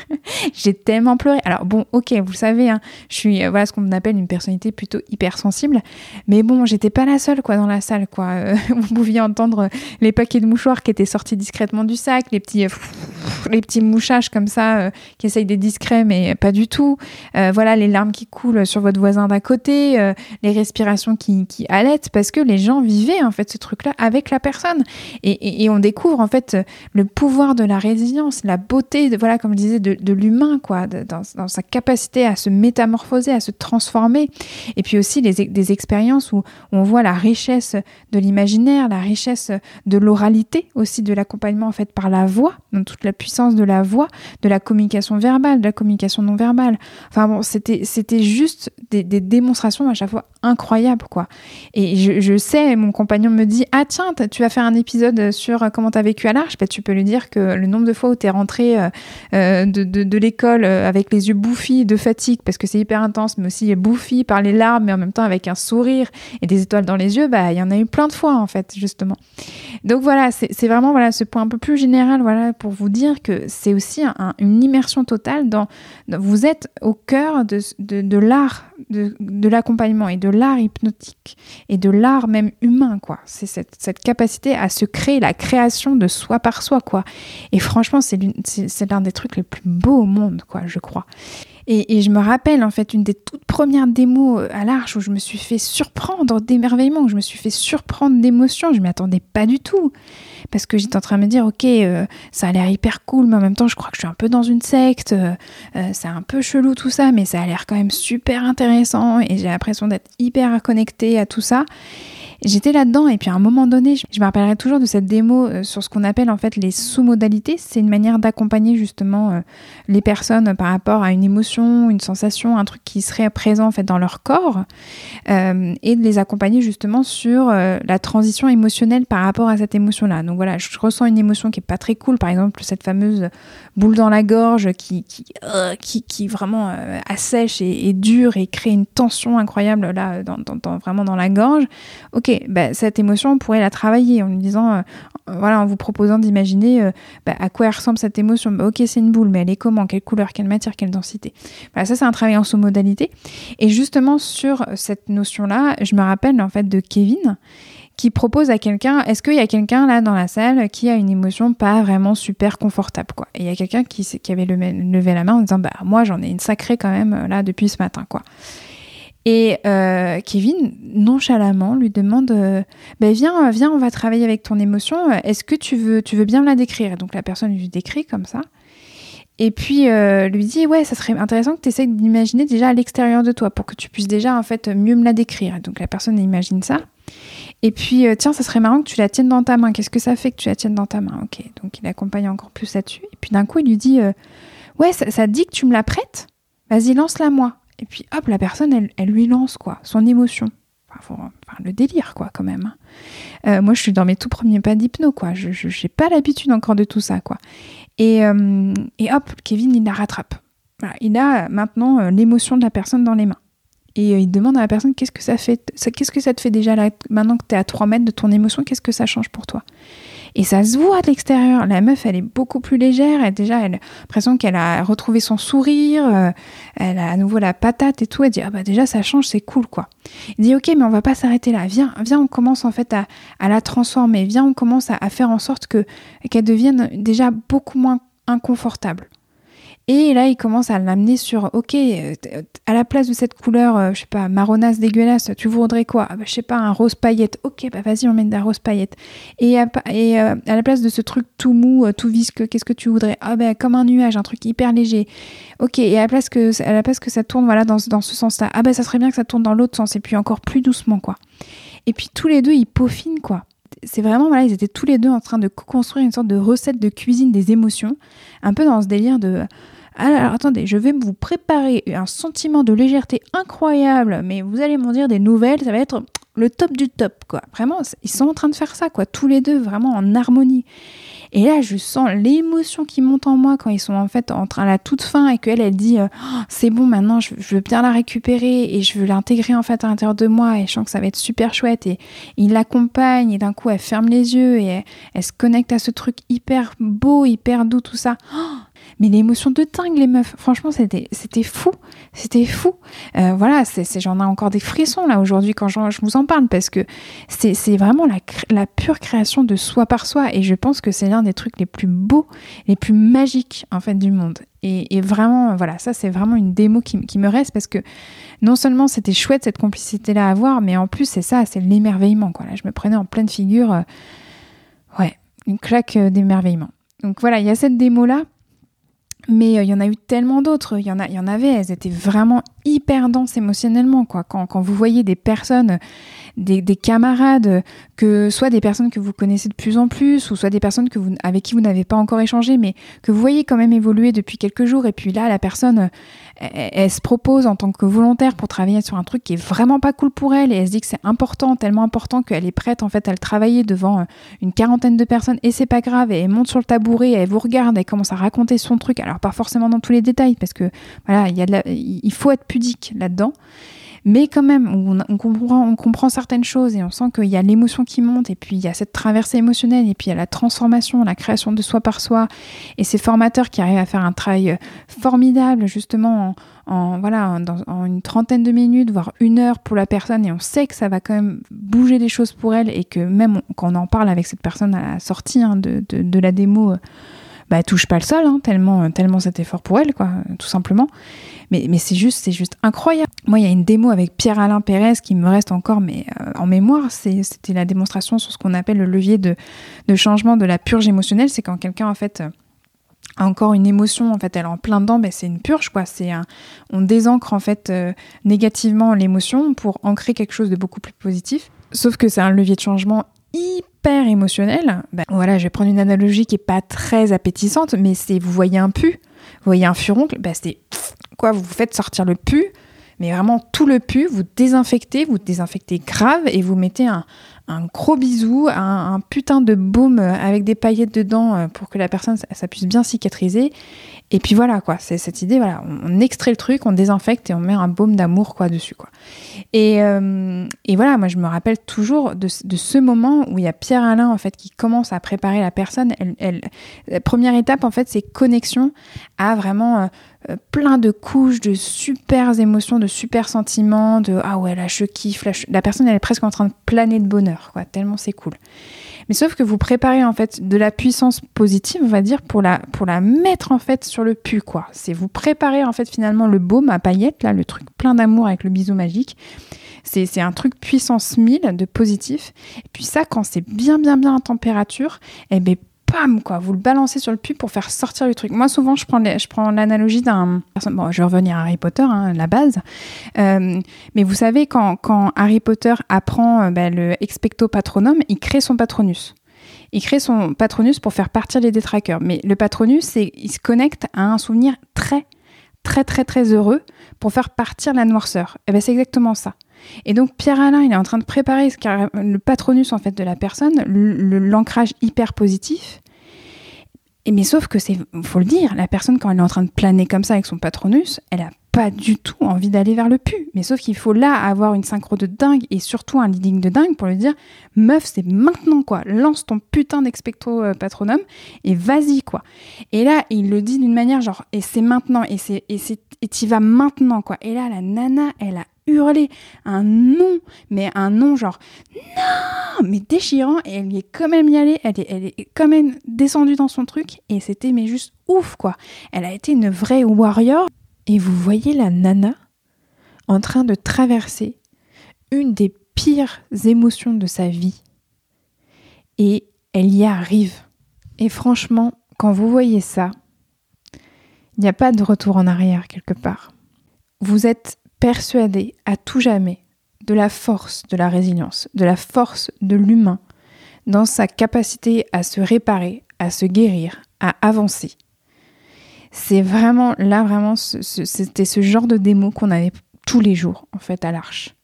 j'ai tellement pleuré. Alors bon, ok, vous savez, hein, je suis euh, voilà ce qu'on appelle une personnalité plutôt hypersensible, mais bon, j'étais pas la seule quoi dans la salle quoi. Euh, vous pouviez entendre les paquets de mouchoirs qui étaient sortis discrètement du sac, les petits euh, les petits mouchages comme ça qui essayent d'être discrets mais pas du tout. voilà les larmes qui coulent sur votre voisin d'à côté, les respirations qui, qui allaitent parce que les gens vivaient en fait ce truc-là avec la personne et, et on découvre en fait le pouvoir de la résilience, la beauté, de, voilà, comme je disais, de, l'humain, quoi, dans, sa capacité à se métamorphoser, à se transformer. Et puis aussi les, des expériences où, on voit la richesse de l'imaginaire, la richesse de l'oralité, aussi de l'accompagnement en fait par la voix, donc toute la puissance de la voix, de la communication verbale, de la communication non verbale. Enfin bon, c'était, juste des, démonstrations à chaque fois incroyables, quoi. Et je, sais, mon compagnon me dit, ah tiens, tu vas faire un épisode sur comment tu as vécu à l'Arche, ben, tu peux lui dire que le nombre de fois où tu es rentré euh, euh, de, l'école euh, avec les yeux bouffis de fatigue parce que c'est hyper intense, mais aussi bouffi par les larmes, mais en même temps avec un sourire et des étoiles dans les yeux, bah il y en a eu plein de fois en fait justement. Donc voilà, c'est vraiment voilà ce point un peu plus général voilà pour vous dire que c'est aussi une immersion totale dans, vous êtes au cœur de, l'art de, de l'accompagnement et de l'art hypnotique et de l'art même humain quoi. C'est cette, cette capacité à se créer la création de soi par soi quoi. Et franchement c'est c'est l'un des trucs les plus beaux au monde, quoi, je crois. Et, je me rappelle, en fait, une des toutes premières démos euh, à l'Arche où je me suis fait surprendre d'émerveillement, où je me suis fait surprendre d'émotion. Je m'y attendais pas du tout. Parce que j'étais en train de me dire, ok, euh, ça a l'air hyper cool, mais en même temps, je crois que je suis un peu dans une secte. Euh, c'est un peu chelou tout ça, mais ça a l'air quand même super intéressant. Et j'ai l'impression d'être hyper connectée à tout ça. J'étais là-dedans et puis à un moment donné, je me rappellerai toujours de cette démo euh, sur ce qu'on appelle en fait les sous-modalités. C'est une manière d'accompagner justement euh, les personnes par rapport à une émotion, une sensation, un truc qui serait présent en fait dans leur corps euh, et de les accompagner justement sur la transition émotionnelle par rapport à cette émotion-là. Donc voilà, je ressens une émotion qui est pas très cool, par exemple cette fameuse boule dans la gorge qui qui, qui, vraiment assèche et, et, dure et crée une tension incroyable là, dans, vraiment dans la gorge. Bah, cette émotion, on pourrait la travailler en lui disant, euh, voilà, en vous proposant d'imaginer euh, bah, à quoi ressemble cette émotion. Bah, ok, c'est une boule, mais elle est comment? Quelle couleur Quelle matière Quelle densité? Ça c'est un travail en sous-modalité. Et justement sur cette notion-là, je me rappelle en fait de Kevin qui propose à quelqu'un, est-ce qu'il y a quelqu'un là dans la salle qui a une émotion pas vraiment super confortable quoi? Et il y a quelqu'un qui, avait levé, la main en disant, bah moi j'en ai une sacrée quand même là depuis ce matin quoi. Et euh, Kevin, nonchalamment, lui demande euh, ben viens, viens, on va travailler avec ton émotion. Est-ce que tu veux, tu veux bien me la décrire? Donc la personne lui décrit comme ça. Et puis euh, lui dit ouais, ça serait intéressant que tu essayes d'imaginer déjà à l'extérieur de toi pour que tu puisses déjà en fait mieux me la décrire. Donc la personne imagine ça. Et puis tiens, ça serait marrant que tu la tiennes dans ta main. Qu'est-ce que ça fait que tu la tiennes dans ta main? Ok, donc il accompagne encore plus là-dessus. Et puis d'un coup, il lui dit ouais, ça, ça dit que tu me la prêtes? Vas-y, lance-la moi. Et puis hop, la personne, elle, lui lance quoi, son émotion. Enfin, le délire quoi, quand même. Hein. Euh, moi, je suis dans mes tout premiers pas d'hypno quoi. Je n'ai pas l'habitude encore de tout ça quoi. Et, euh, et hop, Kevin, il la rattrape. il a maintenant euh, l'émotion de la personne dans les mains. Et il demande à la personne qu'est-ce que ça fait, qu'est-ce que ça te fait déjà là, maintenant que tu es à 3 mètres de ton émotion, qu'est-ce que ça change pour toi? Et ça se voit de l'extérieur. La meuf, elle est beaucoup plus légère. Et déjà, elle a l'impression qu'elle a retrouvé son sourire. Euh, elle a à nouveau la patate et tout. Elle dit, ah bah déjà, ça change, c'est cool, quoi. Il dit, ok, mais on va pas s'arrêter là. Viens, viens, on commence en fait à, à la transformer. Viens, on commence à, à faire en sorte que qu'elle devienne déjà beaucoup moins inconfortable. Et là, il commence à l'amener sur, ok, euh, à la place de cette couleur, euh, je sais pas, marronasse dégueulasse, tu voudrais quoi? Ah bah, Je sais pas, un rose paillette. Ok, bah vas-y, on met de la rose paillette. Et, à, euh, la place de ce truc tout mou, tout visqueux, qu'est-ce que tu voudrais? Ah ben comme un nuage, un truc hyper léger. Ok, et à la place que, à la place que ça tourne voilà, dans, dans ce sens-là, ah ben ça serait bien que ça tourne dans l'autre sens, et puis encore plus doucement, quoi. Et puis tous les deux, ils peaufinent, quoi c'est vraiment, voilà, ils étaient tous les deux en train de construire une sorte de recette de cuisine des émotions, un peu dans ce délire de alors attendez, je vais vous préparer un sentiment de légèreté incroyable, mais vous allez m'en dire des nouvelles, ça va être le top du top, quoi. Vraiment, ils sont en train de faire ça, tous les deux, vraiment en harmonie. Et là, je sens l'émotion qui monte en moi quand ils sont en fait en train à la toute fin et qu'elle, elle dit oh, c'est bon, maintenant je, veux bien la récupérer et je veux l'intégrer en fait à l'intérieur de moi et je sens que ça va être super chouette. Et, il l'accompagne et d'un coup, elle ferme les yeux et elle, se connecte à ce truc hyper beau, hyper doux, tout ça. Oh, mais l'émotion de dingue, les meufs. Franchement, c'était, c'était fou. C'était fou. Euh, voilà, c'est, j'en ai encore des frissons là aujourd'hui quand je vous en parle parce que c'est, vraiment la, pure création de soi par soi et je pense que c'est l'un des trucs les plus beaux, les plus magiques en fait du monde. Et, vraiment, voilà, ça c'est vraiment une démo qui, me reste parce que non seulement c'était chouette cette complicité-là à avoir, mais en plus c'est ça, c'est l'émerveillement. Là, je me prenais en pleine figure, euh, ouais, une claque euh, d'émerveillement. Donc voilà, il y a cette démo-là. Mais euh, il y en a eu tellement d'autres. Il y en a, y en avait. Elles étaient vraiment hyper denses émotionnellement, quoi. Quand, quand vous voyez des personnes, des, des, camarades, que soit des personnes que vous connaissez de plus en plus, ou soit des personnes que vous, avec qui vous n'avez pas encore échangé, mais que vous voyez quand même évoluer depuis quelques jours. Et puis là, la personne, elle, se propose en tant que volontaire pour travailler sur un truc qui est vraiment pas cool pour elle, et elle se dit que c'est important, tellement important qu'elle est prête en fait à le travailler devant euh, une quarantaine de personnes. Et c'est pas grave. Et elle monte sur le tabouret, elle vous regarde, elle commence à raconter son truc. Alors pas forcément dans tous les détails, parce que voilà, il y a il faut être pudique là-dedans. Mais quand même, on, comprend, on comprend certaines choses et on sent qu'il y a l'émotion qui monte et puis il y a cette traversée émotionnelle et puis il y a la transformation, la création de soi par soi et ces formateurs qui arrivent à faire un travail formidable justement en, voilà, en, une trentaine de minutes, voire une heure pour la personne et on sait que ça va quand même bouger des choses pour elle et que même quand on en parle avec cette personne à la sortie hein, de, de, la démo, bah, touche pas le sol, hein, tellement, tellement cet effort pour elle, quoi, tout simplement. Mais, mais c'est juste, c'est juste incroyable. Moi, il y a une démo avec Pierre-Alain Pérez qui me reste encore mais, euh, en mémoire. C'était la démonstration sur ce qu'on appelle le levier de, de, changement de la purge émotionnelle. C'est quand quelqu'un, en fait, a encore une émotion, en fait, elle est en plein dedans, ben, c'est une purge, quoi. C'est on désancre, en fait, euh, négativement l'émotion pour ancrer quelque chose de beaucoup plus positif. Sauf que c'est un levier de changement hyper émotionnel. Ben, voilà, je vais prendre une analogie qui est pas très appétissante, mais c'est, vous voyez un pu, vous voyez un furoncle, ben, c'est quoi, vous faites sortir le pu, mais vraiment tout le pu, vous désinfectez, vous désinfectez grave et vous mettez un, gros bisou, un, putain de baume avec des paillettes dedans euh, pour que la personne ça, puisse bien cicatriser. Et puis voilà, quoi, c'est cette idée, voilà, on, extrait le truc, on désinfecte et on met un baume d'amour, quoi, dessus, quoi. Et, euh, et, voilà, moi, je me rappelle toujours de, de, ce moment où il y a Pierre-Alain, en fait, qui commence à préparer la personne. Elle, la première étape, en fait, c'est connexion à vraiment euh, euh, plein de couches de super émotions, de super sentiments, de ah ouais, là, je kiffe, la personne, elle est presque en train de planer de bonheur, quoi, tellement c'est cool. Mais sauf que vous préparez en fait de la puissance positive, on va dire, pour la, pour la mettre en fait sur le pu, quoi. C'est vous préparez en fait finalement le baume à paillettes, là, le truc plein d'amour avec le bisou magique. C'est un truc puissance 1000 de positif. Et puis ça, quand c'est bien, bien, bien en température, eh ben pam, quoi, vous le balancez sur le pu pour faire sortir le truc. Moi, souvent, je prends, je prends l'analogie d'un. Bon, je vais revenir à Harry Potter, hein, la base. Euh, mais vous savez, quand, Harry Potter apprend euh, bah, le expecto patronum, il crée son patronus. Il crée son patronus pour faire partir les détraqueurs. Mais le patronus, il se connecte à un souvenir très, très, très, très heureux pour faire partir la noirceur. Et ben, c'est exactement ça. Et donc Pierre Alain, il est en train de préparer le patronus en fait de la personne, l'ancrage hyper positif. Et mais sauf que c'est, faut le dire, la personne quand elle est en train de planer comme ça avec son patronus, elle a pas du tout envie d'aller vers le pu. Mais sauf qu'il faut là avoir une synchro de dingue et surtout un leading de dingue pour lui dire meuf, c'est maintenant quoi. Lance ton putain d'expecto euh, patronum et vas-y quoi. Et là, il le dit d'une manière genre et c'est maintenant et c'est et c'est et t'y vas maintenant quoi. Et là, la nana, elle a hurler un nom, mais un nom genre non, mais déchirant. Et elle y est quand même y allée, elle est, elle est quand même descendue dans son truc et c'était mais juste ouf quoi. Elle a été une vraie warrior. Et vous voyez la nana en train de traverser une des pires émotions de sa vie. Et elle y arrive. Et franchement, quand vous voyez ça, il n'y a pas de retour en arrière quelque part. Vous êtes persuadé à tout jamais de la force de la résilience, de la force de l'humain dans sa capacité à se réparer, à se guérir, à avancer. C'est vraiment là, vraiment, c'était ce genre de démo qu'on avait tous les jours, en fait, à l'arche.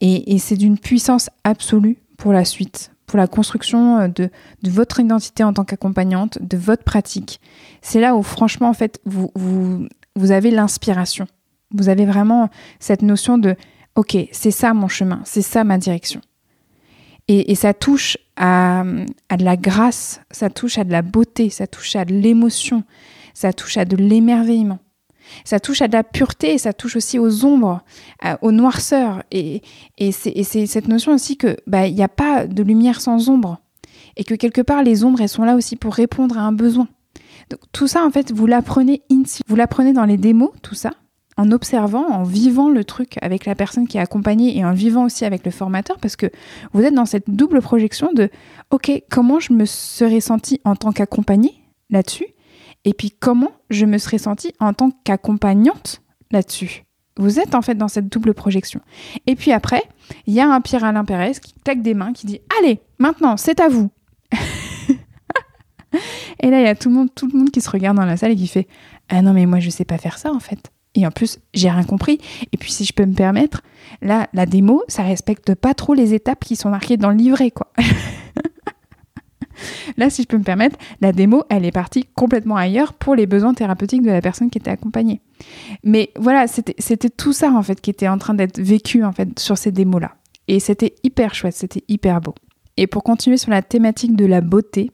Et, c'est d'une puissance absolue pour la suite, pour la construction de, de votre identité en tant qu'accompagnante, de votre pratique. C'est là où, franchement, en fait, vous, vous, vous avez l'inspiration. Vous avez vraiment cette notion de OK, c'est ça mon chemin, c'est ça ma direction. Et, ça touche à, de la grâce, ça touche à de la beauté, ça touche à de l'émotion, ça touche à de l'émerveillement. Ça touche à de la pureté, ça touche aussi aux ombres, aux noirceurs. Et, et c'est cette notion aussi que bah, il n'y a pas de lumière sans ombre. Et que quelque part, les ombres, elles sont là aussi pour répondre à un besoin. Donc tout ça, en fait, vous l'apprenez ici. Vous l'apprenez dans les démos, tout ça en observant, en vivant le truc avec la personne qui est accompagnée et en vivant aussi avec le formateur, parce que vous êtes dans cette double projection de OK, comment je me serais sentie en tant qu'accompagnée là-dessus, et puis comment je me serais sentie en tant qu'accompagnante là-dessus. Vous êtes en fait dans cette double projection. Et puis après, il y a un Pierre Alain Pérez qui claque des mains, qui dit Allez, maintenant, c'est à vous. et là, il y a tout le, monde, tout le monde qui se regarde dans la salle et qui fait Ah non, mais moi, je sais pas faire ça en fait. Et en plus, j'ai rien compris. Et puis, si je peux me permettre, là, la démo, ça respecte pas trop les étapes qui sont marquées dans le livret, quoi. là, si je peux me permettre, la démo, elle est partie complètement ailleurs pour les besoins thérapeutiques de la personne qui était accompagnée. Mais voilà, c'était tout ça, en fait, qui était en train d'être vécu, en fait, sur ces démos-là. Et c'était hyper chouette, c'était hyper beau. Et pour continuer sur la thématique de la beauté,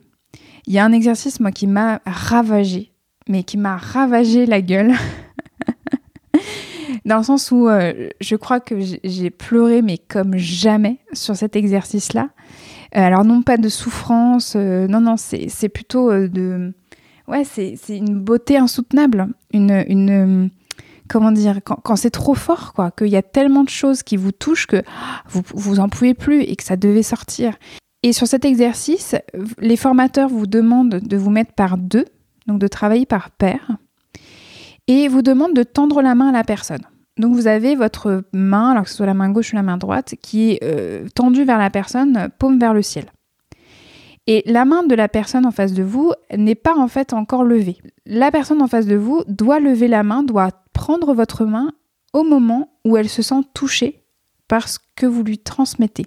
il y a un exercice, moi, qui m'a ravagé, mais qui m'a ravagé la gueule. Dans le sens où euh, je crois que j'ai pleuré, mais comme jamais, sur cet exercice-là. Euh, alors, non pas de souffrance, euh, non, non, c'est plutôt de. Ouais, c'est une beauté insoutenable. Une. une comment dire Quand, c'est trop fort, quoi, qu'il y a tellement de choses qui vous touchent que vous, vous en pouvez plus et que ça devait sortir. Et sur cet exercice, les formateurs vous demandent de vous mettre par deux, donc de travailler par paire et vous demande de tendre la main à la personne. Donc vous avez votre main, alors que ce soit la main gauche ou la main droite, qui est euh, tendue vers la personne, paume vers le ciel. Et la main de la personne en face de vous n'est pas en fait encore levée. La personne en face de vous doit lever la main, doit prendre votre main au moment où elle se sent touchée par ce que vous lui transmettez.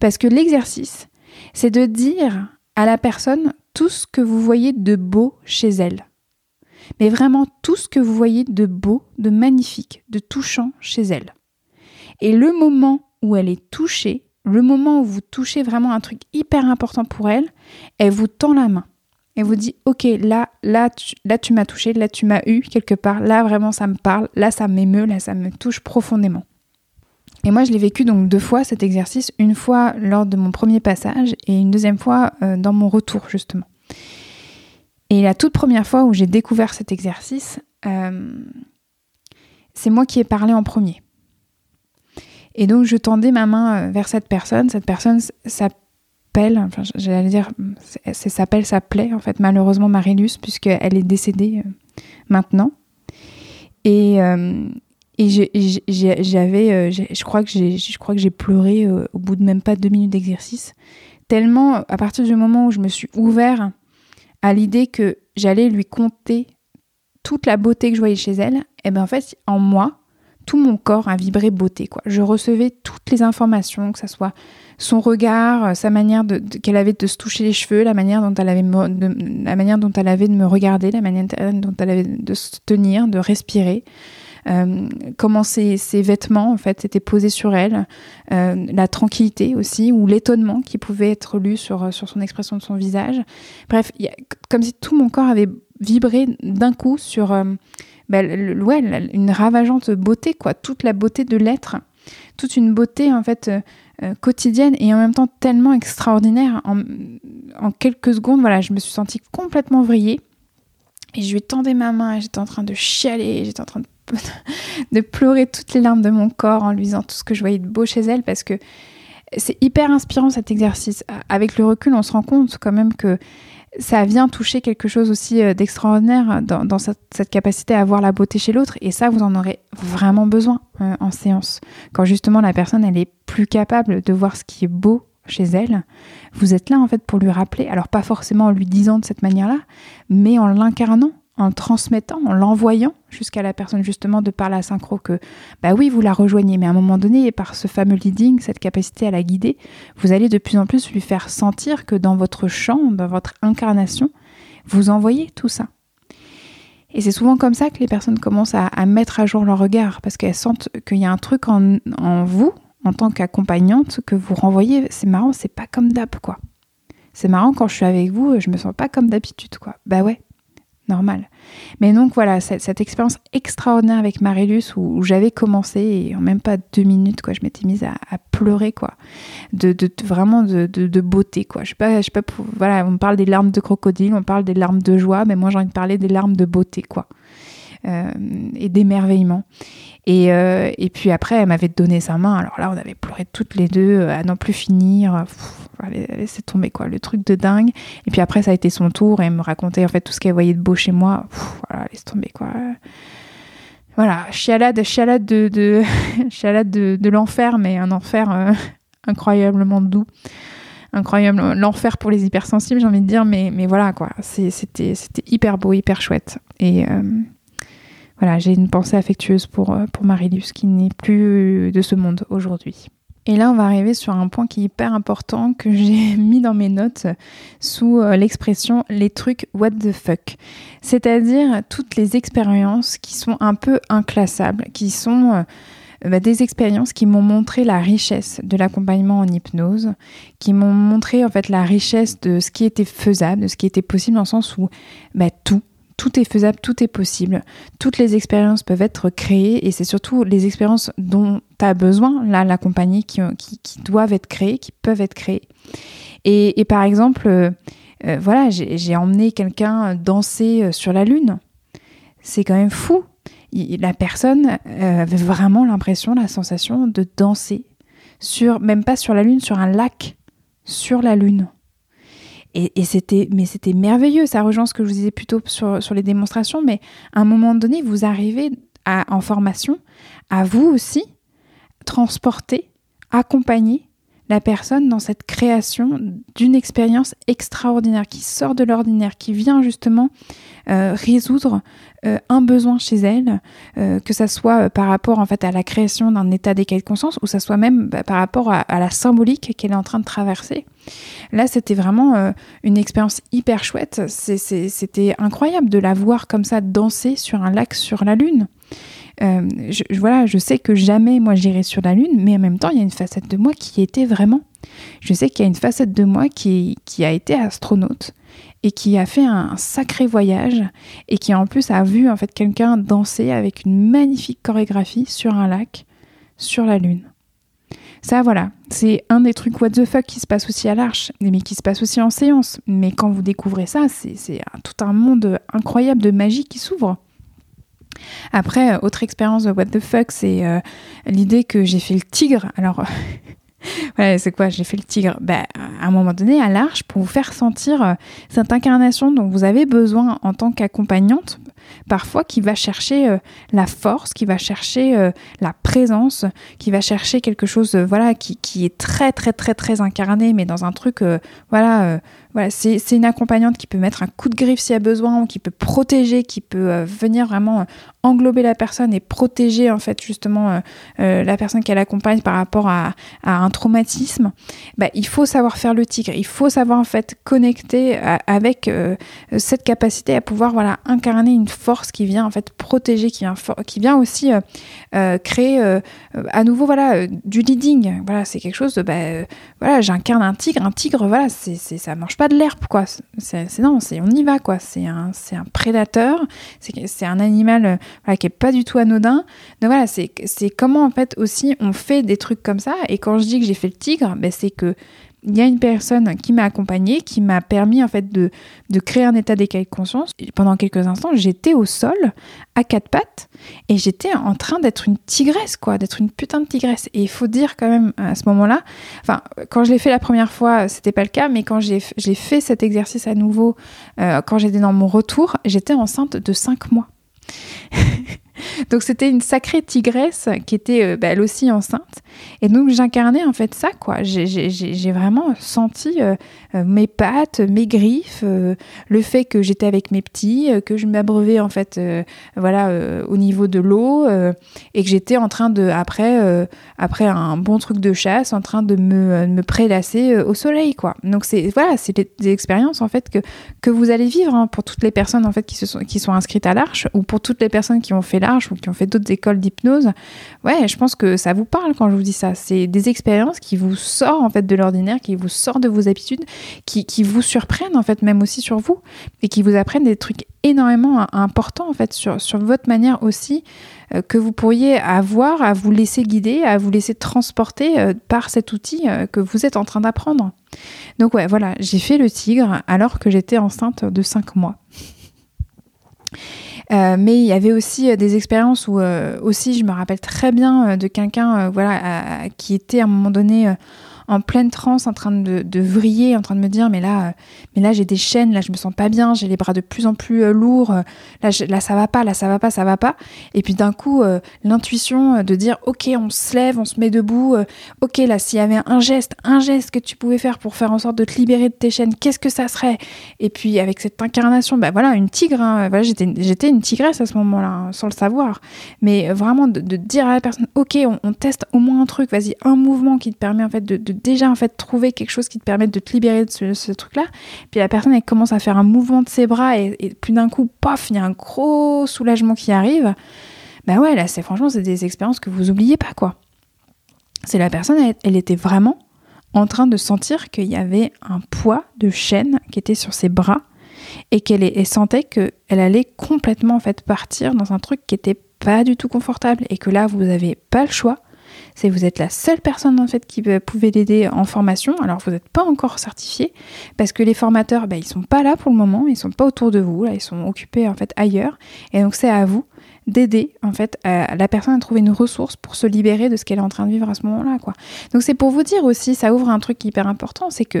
Parce que l'exercice, c'est de dire à la personne tout ce que vous voyez de beau chez elle. mais vraiment tout ce que vous voyez de beau, de magnifique, de touchant chez elle. Et le moment où elle est touchée, le moment où vous touchez vraiment un truc hyper important pour elle, elle vous tend la main. Elle vous dit, ok, là, là, là, tu m'as touché, là, tu m'as eu quelque part, là, vraiment, ça me parle, là, ça m'émeut, là, ça me touche profondément. Et moi, je l'ai vécu donc deux fois cet exercice, une fois lors de mon premier passage et une deuxième fois euh, dans mon retour, justement. Et la toute première fois où j'ai découvert cet exercice, euh, c'est moi qui ai parlé en premier. Et donc je tendais ma main euh, vers cette personne. Cette personne s'appelle, enfin j'allais dire, s'appelle, s'appelait en fait malheureusement Marilus puisqu'elle est décédée maintenant. Et, et j'avais, je crois que j'ai, je crois que j'ai pleuré au bout de même pas deux minutes d'exercice. Tellement à partir du moment où je me suis ouvert à l'idée que j'allais lui conter toute la beauté que je voyais chez elle, et eh ben en fait en moi tout mon corps a vibré beauté. Quoi. Je recevais toutes les informations, que ce soit son regard, euh, sa manière de, qu'elle avait de se toucher les cheveux, la manière dont elle avait de, la manière dont elle avait de me regarder, la manière dont elle avait de se tenir, de respirer. Euh, comment ses, vêtements en fait étaient posés sur elle, euh, la tranquillité aussi ou l'étonnement qui pouvait être lu sur, sur son expression de son visage. Bref, comme si tout mon corps avait vibré d'un coup sur bah, une ravageante beauté, quoi, toute la beauté de l'être, toute une beauté en fait euh, euh, quotidienne et en même temps tellement extraordinaire. En, quelques secondes, voilà, je me suis sentie complètement vrillée et je lui tendais ma main, j'étais en train de chialer, j'étais en train de, de pleurer toutes les larmes de mon corps en lui disant tout ce que je voyais de beau chez elle parce que c'est hyper inspirant cet exercice. Avec le recul, on se rend compte quand même que ça vient toucher quelque chose aussi euh, d'extraordinaire dans, cette, capacité à voir la beauté chez l'autre. Et ça, vous en aurez vraiment besoin euh, en séance. Quand justement la personne, elle est plus capable de voir ce qui est beau chez elle, vous êtes là en fait pour lui rappeler. Alors pas forcément en lui disant de cette manière-là, mais en l'incarnant en transmettant, en l'envoyant jusqu'à la personne justement de par la synchro que bah oui vous la rejoignez mais à un moment donné par ce fameux leading, cette capacité à la guider, vous allez de plus en plus lui faire sentir que dans votre champ, dans votre incarnation, vous envoyez tout ça. Et c'est souvent comme ça que les personnes commencent à, mettre à jour leur regard parce qu'elles sentent qu'il y a un truc en, en vous en tant qu'accompagnante que vous renvoyez. C'est marrant, c'est pas comme d'hab quoi. C'est marrant quand je suis avec vous, je me sens pas comme d'habitude quoi. Bah ouais, normal. Mais donc voilà, cette, expérience extraordinaire avec Marilus où, j'avais commencé et en même pas deux minutes, quoi, je m'étais mise à, pleurer, quoi, de, vraiment de, beauté, quoi. Je sais pas, je sais pas, voilà, on parle des larmes de crocodile, on parle des larmes de joie, mais moi j'ai envie de parler des larmes de beauté, quoi. Euh, et d'émerveillement. Et, euh, et, puis après, elle m'avait donné sa main. Alors là, on avait pleuré toutes les deux euh, à n'en plus finir. C'est tombé quoi, le truc de dingue. Et puis après, ça a été son tour et elle me racontait en fait tout ce qu'elle voyait de beau chez moi. voilà, laisse tomber quoi. Voilà, chialade, chialade de, de, chialade de, de l'enfer, mais un enfer incroyablement doux incroyable l'enfer pour les hypersensibles j'ai envie de dire mais mais voilà quoi c'était c'était hyper beau hyper chouette et voilà, j'ai une pensée affectueuse pour, euh, pour Marilus qui n'est plus de ce monde aujourd'hui. Et là, on va arriver sur un point qui est hyper important que j'ai mis dans mes notes sous euh, l'expression les trucs what the fuck. C'est-à-dire toutes les expériences qui sont un peu inclassables, qui sont euh, bah, des expériences qui m'ont montré la richesse de l'accompagnement en hypnose, qui m'ont montré en fait la richesse de ce qui était faisable, de ce qui était possible dans le sens où bah, tout, tout est faisable, tout est possible. Toutes les expériences peuvent être créées et c'est surtout les expériences dont tu as besoin, là, la compagnie, qui, doivent être créées, qui peuvent être créées. Et, par exemple, euh, euh, voilà, j'ai emmené quelqu'un danser euh, sur la Lune. C'est quand même fou. la personne avait vraiment l'impression, la sensation de danser sur, même pas sur la Lune, sur un lac, sur la Lune. Et, c'était, mais c'était merveilleux. Ça rejoint ce que je vous disais plutôt sur, sur les démonstrations. Mais à un moment donné, vous arrivez en formation à vous aussi transporter, accompagner la personne dans cette création d'une expérience extraordinaire qui sort de l'ordinaire, qui vient justement euh, résoudre euh, un besoin chez elle, euh, que ça soit par rapport en fait à la création d'un état d'état de conscience ou ça soit même bah, par rapport à, la symbolique qu'elle est en train de traverser. Là, c'était vraiment une expérience hyper chouette. C'était incroyable de la voir comme ça danser sur un lac sur la lune. Je, voilà, je sais que jamais moi j'irai sur la lune, mais en même temps, il y a une facette de moi qui était vraiment. Je sais qu'il y a une facette de moi qui, qui a été astronaute et qui a fait un, sacré voyage et qui en plus a vu en fait quelqu'un danser avec une magnifique chorégraphie sur un lac sur la lune. Ça voilà, c'est un des trucs what the fuck qui se passe aussi à l'arche, mais qui se passe aussi en séance. Mais quand vous découvrez ça, c'est tout un monde incroyable de magie qui s'ouvre. Après, autre expérience de what the fuck, c'est euh, l'idée que j'ai fait le tigre. Alors, c'est quoi J'ai fait le tigre? Bah, à un moment donné, à l'arche, pour vous faire sentir euh, cette incarnation dont vous avez besoin en tant qu'accompagnante, parfois qui va chercher euh, la force, qui va chercher euh, la présence, qui va chercher quelque chose, voilà, qui, qui, est très très très très incarné, mais dans un truc, voilà voilà, c'est une accompagnante qui peut mettre un coup de griffe s'il y a besoin, qui peut protéger, qui peut euh, venir vraiment euh, englober la personne et protéger en fait justement euh, la personne qu'elle accompagne par rapport à, un traumatisme. Bah, il faut savoir faire le tigre, il faut savoir en fait connecter avec cette capacité à pouvoir voilà incarner une force qui vient en fait protéger, qui vient, aussi créer à nouveau voilà du leading. Voilà, c'est quelque chose de bah, voilà, j'incarne un tigre, un tigre voilà, c'est ça mange pas de l'herbe, quoi. C'est non, c'est on y va, quoi. C'est un, c'est un prédateur. C'est un animal euh, qui est pas du tout anodin. Donc voilà, c'est comment en fait aussi on fait des trucs comme ça. Et quand je dis que j'ai fait le tigre, ben, c'est que il y a une personne qui m'a accompagnée, qui m'a permis en fait de, créer un état d'écaille de conscience. Pendant quelques instants, j'étais au sol, à quatre pattes, et j'étais en train d'être une tigresse, quoi, d'être une putain de tigresse. Et il faut dire quand même à ce moment-là, quand je l'ai fait la première fois, c'était pas le cas, mais quand j'ai fait cet exercice à nouveau, euh, quand j'étais dans mon retour, j'étais enceinte de cinq mois. donc c'était une sacrée tigresse qui était euh, bah, elle aussi enceinte. Et donc j'incarnais en fait ça, quoi. J'ai vraiment senti euh, euh, mes pattes, mes griffes, le fait que j'étais avec mes petits, que je m'abreuvais en fait, voilà, au niveau de l'eau, et que j'étais en train de, après, après un bon truc de chasse, en train de me, me prélasser au soleil, quoi. Donc c'est voilà, c'est des, expériences en fait que, que vous allez vivre hein, pour toutes les personnes en fait qui, sont, qui sont inscrites à l'Arche ou pour toutes les personnes qui ont fait l'Arche ou qui ont fait d'autres écoles d'hypnose. Ouais, je pense que ça vous parle quand je vous dis ça. C'est des expériences qui vous sortent en fait de l'ordinaire, qui vous sortent de vos habitudes, qui, qui, vous surprennent en fait même aussi sur vous et qui vous apprennent des trucs énormément importants en fait sur, sur votre manière aussi euh, que vous pourriez avoir à vous laisser guider, à vous laisser transporter euh, par cet outil euh, que vous êtes en train d'apprendre. Donc ouais, voilà, j'ai fait le tigre alors que j'étais enceinte de 5 mois. Euh, mais il y avait aussi euh, des expériences où euh, aussi je me rappelle très bien de quelqu'un voilà qui était à un moment donné en pleine transe, en train de, vriller, en train de me dire mais là, euh, mais là j'ai des chaînes, là je me sens pas bien, j'ai les bras de plus en plus euh, lourds, euh, là, là ça va pas, là ça va pas, ça va pas. Et puis d'un coup, l'intuition de dire ok, on se lève, on se met debout, ok là s'il y avait un geste, un geste que tu pouvais faire pour faire en sorte de te libérer de tes chaînes, qu'est-ce que ça serait? Et puis avec cette incarnation, bah voilà, une tigre, hein, voilà, j'étais, j'étais une tigresse à ce moment-là, hein, sans le savoir. Mais vraiment de, dire à la personne ok, on, teste au moins un truc, vas-y, un mouvement qui te permet en fait de déjà en fait trouver quelque chose qui te permette de te libérer de ce, truc-là. Puis la personne elle commence à faire un mouvement de ses bras et, puis d'un coup, paf, il y a un gros soulagement qui arrive. Ben ouais, là c'est franchement c'est des expériences que vous oubliez pas quoi. C'est la personne, elle, était vraiment en train de sentir qu'il y avait un poids de chaîne qui était sur ses bras et qu'elle sentait qu'elle allait complètement en fait partir dans un truc qui était pas du tout confortable et que là vous n'avez pas le choix c'est vous êtes la seule personne en fait qui pouvait l'aider en formation. Alors vous n'êtes pas encore certifié parce que les formateurs, ben, ils sont pas là pour le moment, ils sont pas autour de vous, là, ils sont occupés en fait ailleurs. Et donc c'est à vous d'aider en fait la personne à trouver une ressource pour se libérer de ce qu'elle est en train de vivre à ce moment-là quoi. Donc c'est pour vous dire aussi, ça ouvre un truc hyper important, c'est que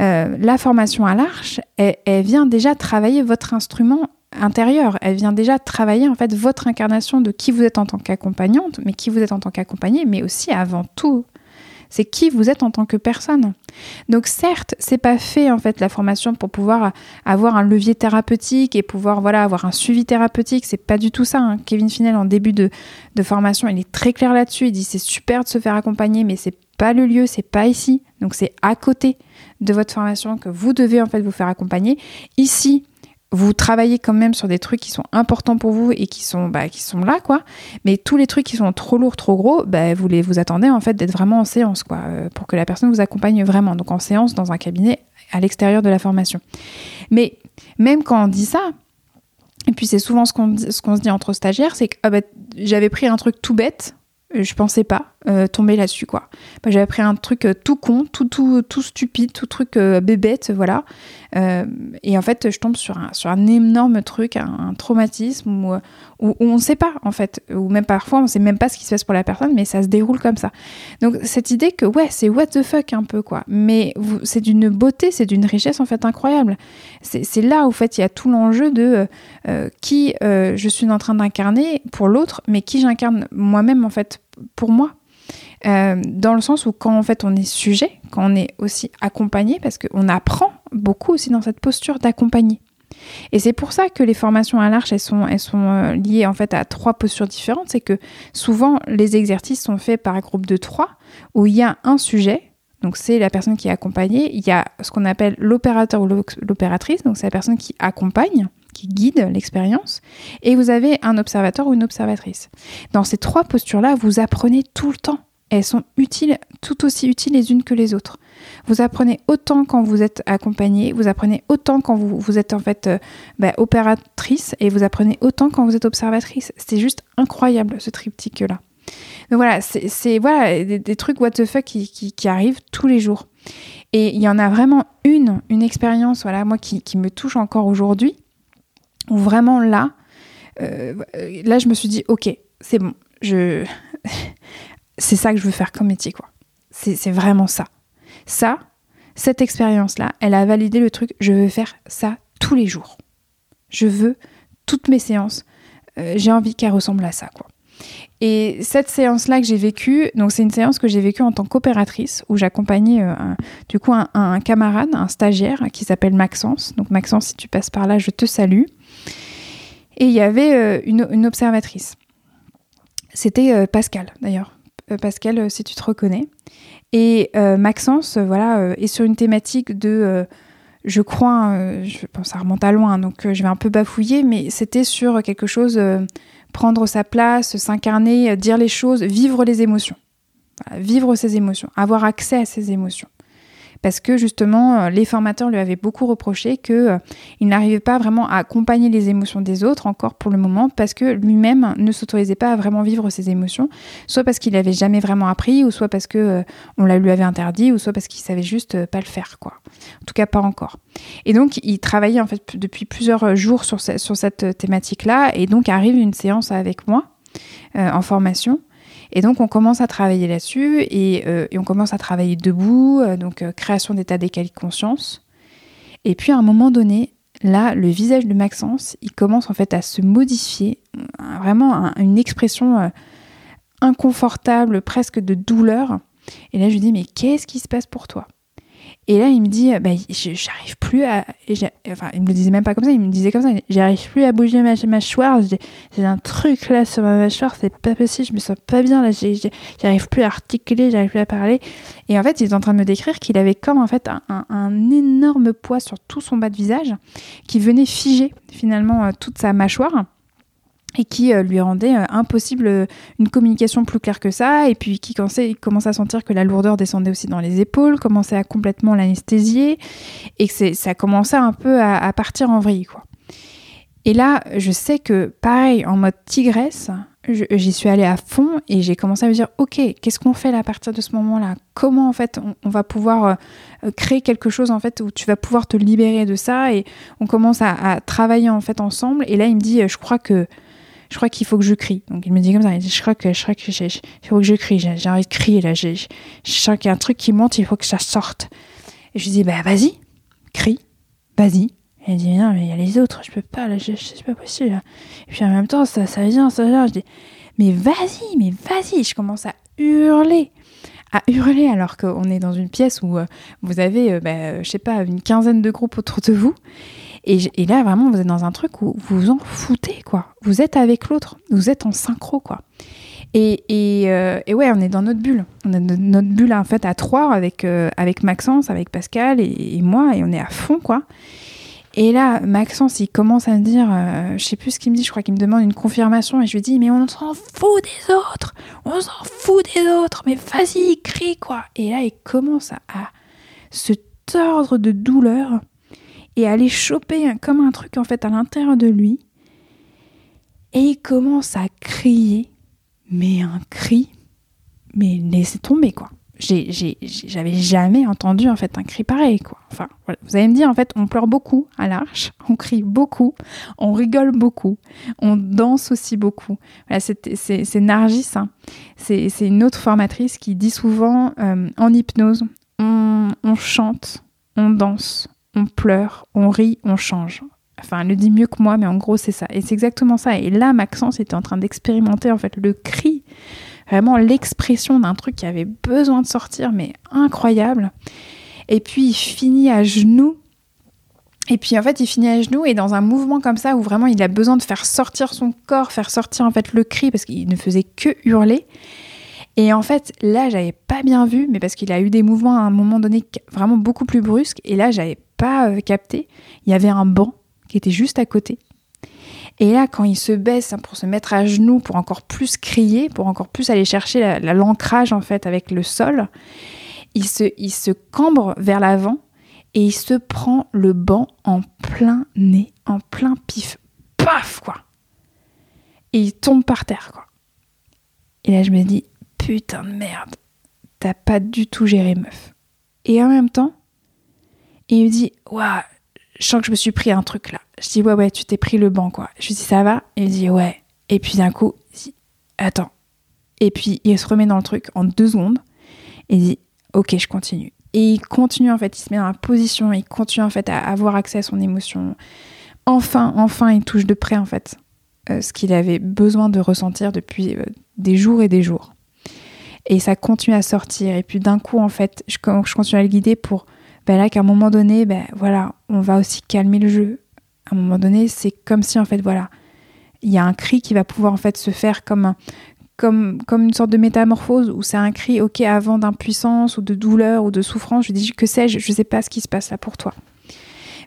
euh, la formation à l'arche, elle, vient déjà travailler votre instrument intérieure. Elle vient déjà travailler en fait votre incarnation de qui vous êtes en tant qu'accompagnante, mais qui vous êtes en tant qu'accompagnée, mais aussi avant tout, c'est qui vous êtes en tant que personne. Donc certes, c'est pas fait en fait la formation pour pouvoir avoir un levier thérapeutique et pouvoir voilà avoir un suivi thérapeutique. C'est pas du tout ça. Hein. Kevin Finel en début de, de formation, il est très clair là-dessus. Il dit c'est super de se faire accompagner, mais c'est pas le lieu, c'est pas ici. Donc c'est à côté de votre formation que vous devez en fait vous faire accompagner. Ici, vous travaillez quand même sur des trucs qui sont importants pour vous et qui sont, bah, qui sont là, quoi. Mais tous les trucs qui sont trop lourds, trop gros, bah, vous, les, vous attendez en fait d'être vraiment en séance, quoi, euh, pour que la personne vous accompagne vraiment. Donc en séance, dans un cabinet, à l'extérieur de la formation. Mais même quand on dit ça, et puis c'est souvent ce qu'on ce qu'on se dit entre stagiaires, c'est que ah bah, j'avais pris un truc tout bête, je pensais pas euh, tomber là-dessus quoi. Bah, j'avais pris un truc euh, tout con, tout tout tout stupide, tout truc euh, bébête, voilà. Et en fait, je tombe sur un sur un énorme truc, un, traumatisme où, on ne sait pas en fait, ou même parfois on sait même pas ce qui se passe pour la personne, mais ça se déroule comme ça. Donc cette idée que ouais, c'est what the fuck un peu quoi, mais c'est d'une beauté, c'est d'une richesse en fait incroyable. C'est là où en fait il y a tout l'enjeu de qui je suis en train d'incarner pour l'autre, mais qui j'incarne moi-même en fait pour moi. Euh, dans le sens où quand en fait on est sujet, quand on est aussi accompagné, parce qu'on apprend beaucoup aussi dans cette posture d'accompagner. Et c'est pour ça que les formations à l'arche, elles sont, elles sont euh, liées en fait à trois postures différentes. C'est que souvent les exercices sont faits par groupe de trois, où il y a un sujet, donc c'est la personne qui est accompagnée, il y a ce qu'on appelle l'opérateur ou l'opératrice, donc c'est la personne qui accompagne, qui guide l'expérience, et vous avez un observateur ou une observatrice. Dans ces trois postures-là, vous apprenez tout le temps. Elles sont utiles, tout aussi utiles les unes que les autres. Vous apprenez autant quand vous êtes accompagné, vous apprenez autant quand vous, vous êtes en fait euh, bah, opératrice, et vous apprenez autant quand vous êtes observatrice. C'est juste incroyable ce triptyque-là. Donc voilà, c'est voilà, des, trucs what the fuck qui, qui, arrivent tous les jours. Et il y en a vraiment une, une expérience, voilà, moi qui, qui me touche encore aujourd'hui, où vraiment là, euh, là, je me suis dit, ok, c'est bon, je, c'est ça que je veux faire comme métier, quoi. C'est vraiment ça. Ça, cette expérience-là, elle a validé le truc, je veux faire ça tous les jours. Je veux toutes mes séances, euh, j'ai envie qu'elles ressemblent à ça, quoi. Et cette séance-là que j'ai vécue, donc c'est une séance que j'ai vécue en tant qu'opératrice, où j'accompagnais euh, du coup un, camarade, un stagiaire qui s'appelle Maxence. Donc Maxence, si tu passes par là, je te salue. Et il y avait euh, une, observatrice. C'était euh, Pascal, d'ailleurs. Pascal, si tu te reconnais. Et Maxence, voilà, est sur une thématique de je crois, je ça remonte à loin, donc je vais un peu bafouiller, mais c'était sur quelque chose prendre sa place, s'incarner, euh, dire les choses, vivre les émotions. vivre ses émotions, avoir accès à ses émotions. Parce que justement, euh, les formateurs lui avaient beaucoup reproché qu'il euh, n'arrivait pas vraiment à accompagner les émotions des autres, encore pour le moment, parce que lui-même ne s'autorisait pas à vraiment vivre ses émotions, soit parce qu'il n'avait jamais vraiment appris, ou soit parce que on la lui avait interdit, ou soit parce qu'il savait juste pas le faire, quoi. En tout cas, pas encore. Et donc, il travaillait en fait depuis plusieurs jours sur, sur cette thématique-là, et donc arrive une séance avec moi euh, en formation. Et donc, on commence à travailler là-dessus, et, euh, on commence à travailler debout, euh, donc création d'état de conscience. Et puis, à un moment donné, là, le visage de Maxence, il commence en fait à se modifier, vraiment une expression inconfortable, presque de douleur. Et là, je lui dis, mais qu'est-ce qui se passe pour toi? Et là, il me dit, bah, j'arrive plus à. Enfin, il me le disait même pas comme ça, il me disait comme ça, j'arrive plus à bouger ma mâchoire, j'ai un truc là sur ma mâchoire, c'est pas possible, je me sens pas bien, là, j'arrive plus à articuler, j'arrive plus à parler. Et en fait, il est en train de me décrire qu'il avait comme en fait un, un, énorme poids sur tout son bas de visage qui venait figer finalement euh, toute sa mâchoire et qui euh, lui rendait euh, impossible euh, une communication plus claire que ça, et puis qui commençait, à sentir que la lourdeur descendait aussi dans les épaules, commençait à complètement l'anesthésier, et que ça commençait un peu à, partir en vrille, quoi. Et là, je sais que, pareil, en mode tigresse, j'y suis allée à fond et j'ai commencé à me dire, ok, qu'est-ce qu'on fait là à partir de ce moment-là? Comment en fait on, va pouvoir créer quelque chose en fait où tu vas pouvoir te libérer de ça? Et on commence à, à travailler en fait ensemble. Et là, il me dit, je crois que je crois qu'il faut que je crie. Donc il me dit comme ça, je crois que, je crois que il faut que je crie, j'ai envie de crier là, je sens qu'il y a un truc qui monte, il faut que ça sorte. Et je lui dis, bah vas-y, crie, vas-y. Et elle dit, non, mais il y a les autres, je peux pas, là, c'est pas possible. Et puis en même temps, ça, ça vient, ça vient. Je dis, mais vas-y, mais vas-y. Je commence à hurler, à hurler alors qu'on est dans une pièce où euh, vous avez, bah, je sais pas, une quinzaine de groupes autour de vous. Et, là, vraiment, vous êtes dans un truc où vous en foutez, quoi. Vous êtes avec l'autre, vous êtes en synchro, quoi. Euh, et, ouais, on est dans notre bulle. On est dans notre bulle, en fait, à trois, avec, euh, Maxence, avec Pascal et, moi, et on est à fond, quoi. Et là, Maxence, il commence à me dire, euh, je sais plus ce qu'il me dit, je crois qu'il me demande une confirmation, et je lui dis, mais on s'en fout des autres, on s'en fout des autres, mais vas-y, crie, quoi. Et là, il commence à se tordre de douleur et aller choper comme un truc, en fait, à l'intérieur de lui. Et il commence à crier mais un cri, mais laissez tomber quoi. J'avais jamais entendu en fait un cri pareil quoi. Enfin, vous allez me dire en fait, on pleure beaucoup à l'arche, on crie beaucoup, on rigole beaucoup, on danse aussi beaucoup. Voilà, c'est Nargis, hein. c'est une autre formatrice qui dit souvent euh, en hypnose, on, on chante, on danse, on pleure, on rit, on change. Enfin, elle le dit mieux que moi, mais en gros, c'est ça. Et c'est exactement ça. Et là, Maxence était en train d'expérimenter, en fait, le cri, vraiment l'expression d'un truc qui avait besoin de sortir, mais incroyable. Et puis, il finit à genoux. Et puis, en fait, il finit à genoux et dans un mouvement comme ça, où vraiment il a besoin de faire sortir son corps, faire sortir, en fait, le cri, parce qu'il ne faisait que hurler. Et en fait, là, j'avais pas bien vu, mais parce qu'il a eu des mouvements à un moment donné vraiment beaucoup plus brusques. Et là, j'avais pas euh, capté. Il y avait un banc qui était juste à côté. Et là, quand il se baisse hein, pour se mettre à genoux, pour encore plus crier, pour encore plus aller chercher l'ancrage en fait avec le sol, il se, il se cambre vers l'avant et il se prend le banc en plein nez, en plein pif. Paf quoi Et il tombe par terre quoi. Et là, je me dis, putain de merde, t'as pas du tout géré meuf. Et en même temps, il me dit, waouh, je sens que je me suis pris un truc là. Je dis, ouais, ouais, tu t'es pris le banc, quoi. Je lui dis, ça va? Il me dit, ouais. Et puis d'un coup, il dit, attends. Et puis il se remet dans le truc en deux secondes et il dit, ok, je continue. Et il continue, en fait, il se met dans la position, il continue, en fait, à avoir accès à son émotion. Enfin, enfin, il touche de près, en fait, euh, ce qu'il avait besoin de ressentir depuis euh, des jours et des jours. Et ça continue à sortir. Et puis d'un coup, en fait, je continue à le guider pour ben là qu'à un moment donné, ben voilà, on va aussi calmer le jeu. À un moment donné, c'est comme si en fait voilà, il y a un cri qui va pouvoir en fait se faire comme comme, comme une sorte de métamorphose où c'est un cri ok avant d'impuissance ou de douleur ou de souffrance. Je dis que sais-je, je sais pas ce qui se passe là pour toi.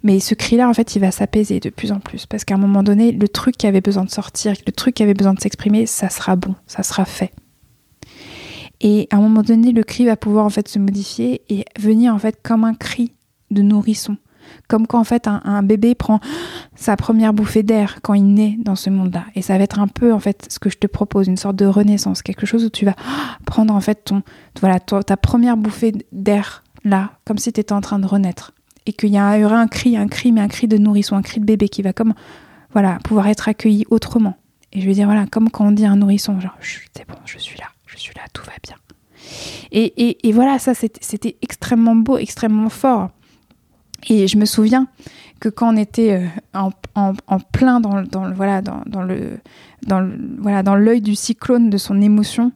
Mais ce cri-là, en fait, il va s'apaiser de plus en plus parce qu'à un moment donné, le truc qui avait besoin de sortir, le truc qui avait besoin de s'exprimer, ça sera bon, ça sera fait. Et à un moment donné, le cri va pouvoir en fait se modifier et venir en fait comme un cri de nourrisson. Comme quand en fait un, bébé prend sa première bouffée d'air quand il naît dans ce monde-là. Et ça va être un peu en fait ce que je te propose, une sorte de renaissance, quelque chose où tu vas prendre en fait ton, voilà, ta première bouffée d'air là, comme si tu étais en train de renaître. Et qu'il y, aurait un cri, un cri, mais un cri de nourrisson, un cri de bébé qui va comme, voilà, pouvoir être accueilli autrement. Et je veux dire, voilà, comme quand on dit un nourrisson, genre, c'est bon, je suis là je suis là, tout va bien. Et, voilà, ça c'était extrêmement beau, extrêmement fort. Et je me souviens que quand on était euh, en, plein dans, dans, voilà, dans, le, dans voilà, dans l'œil du cyclone de son émotion,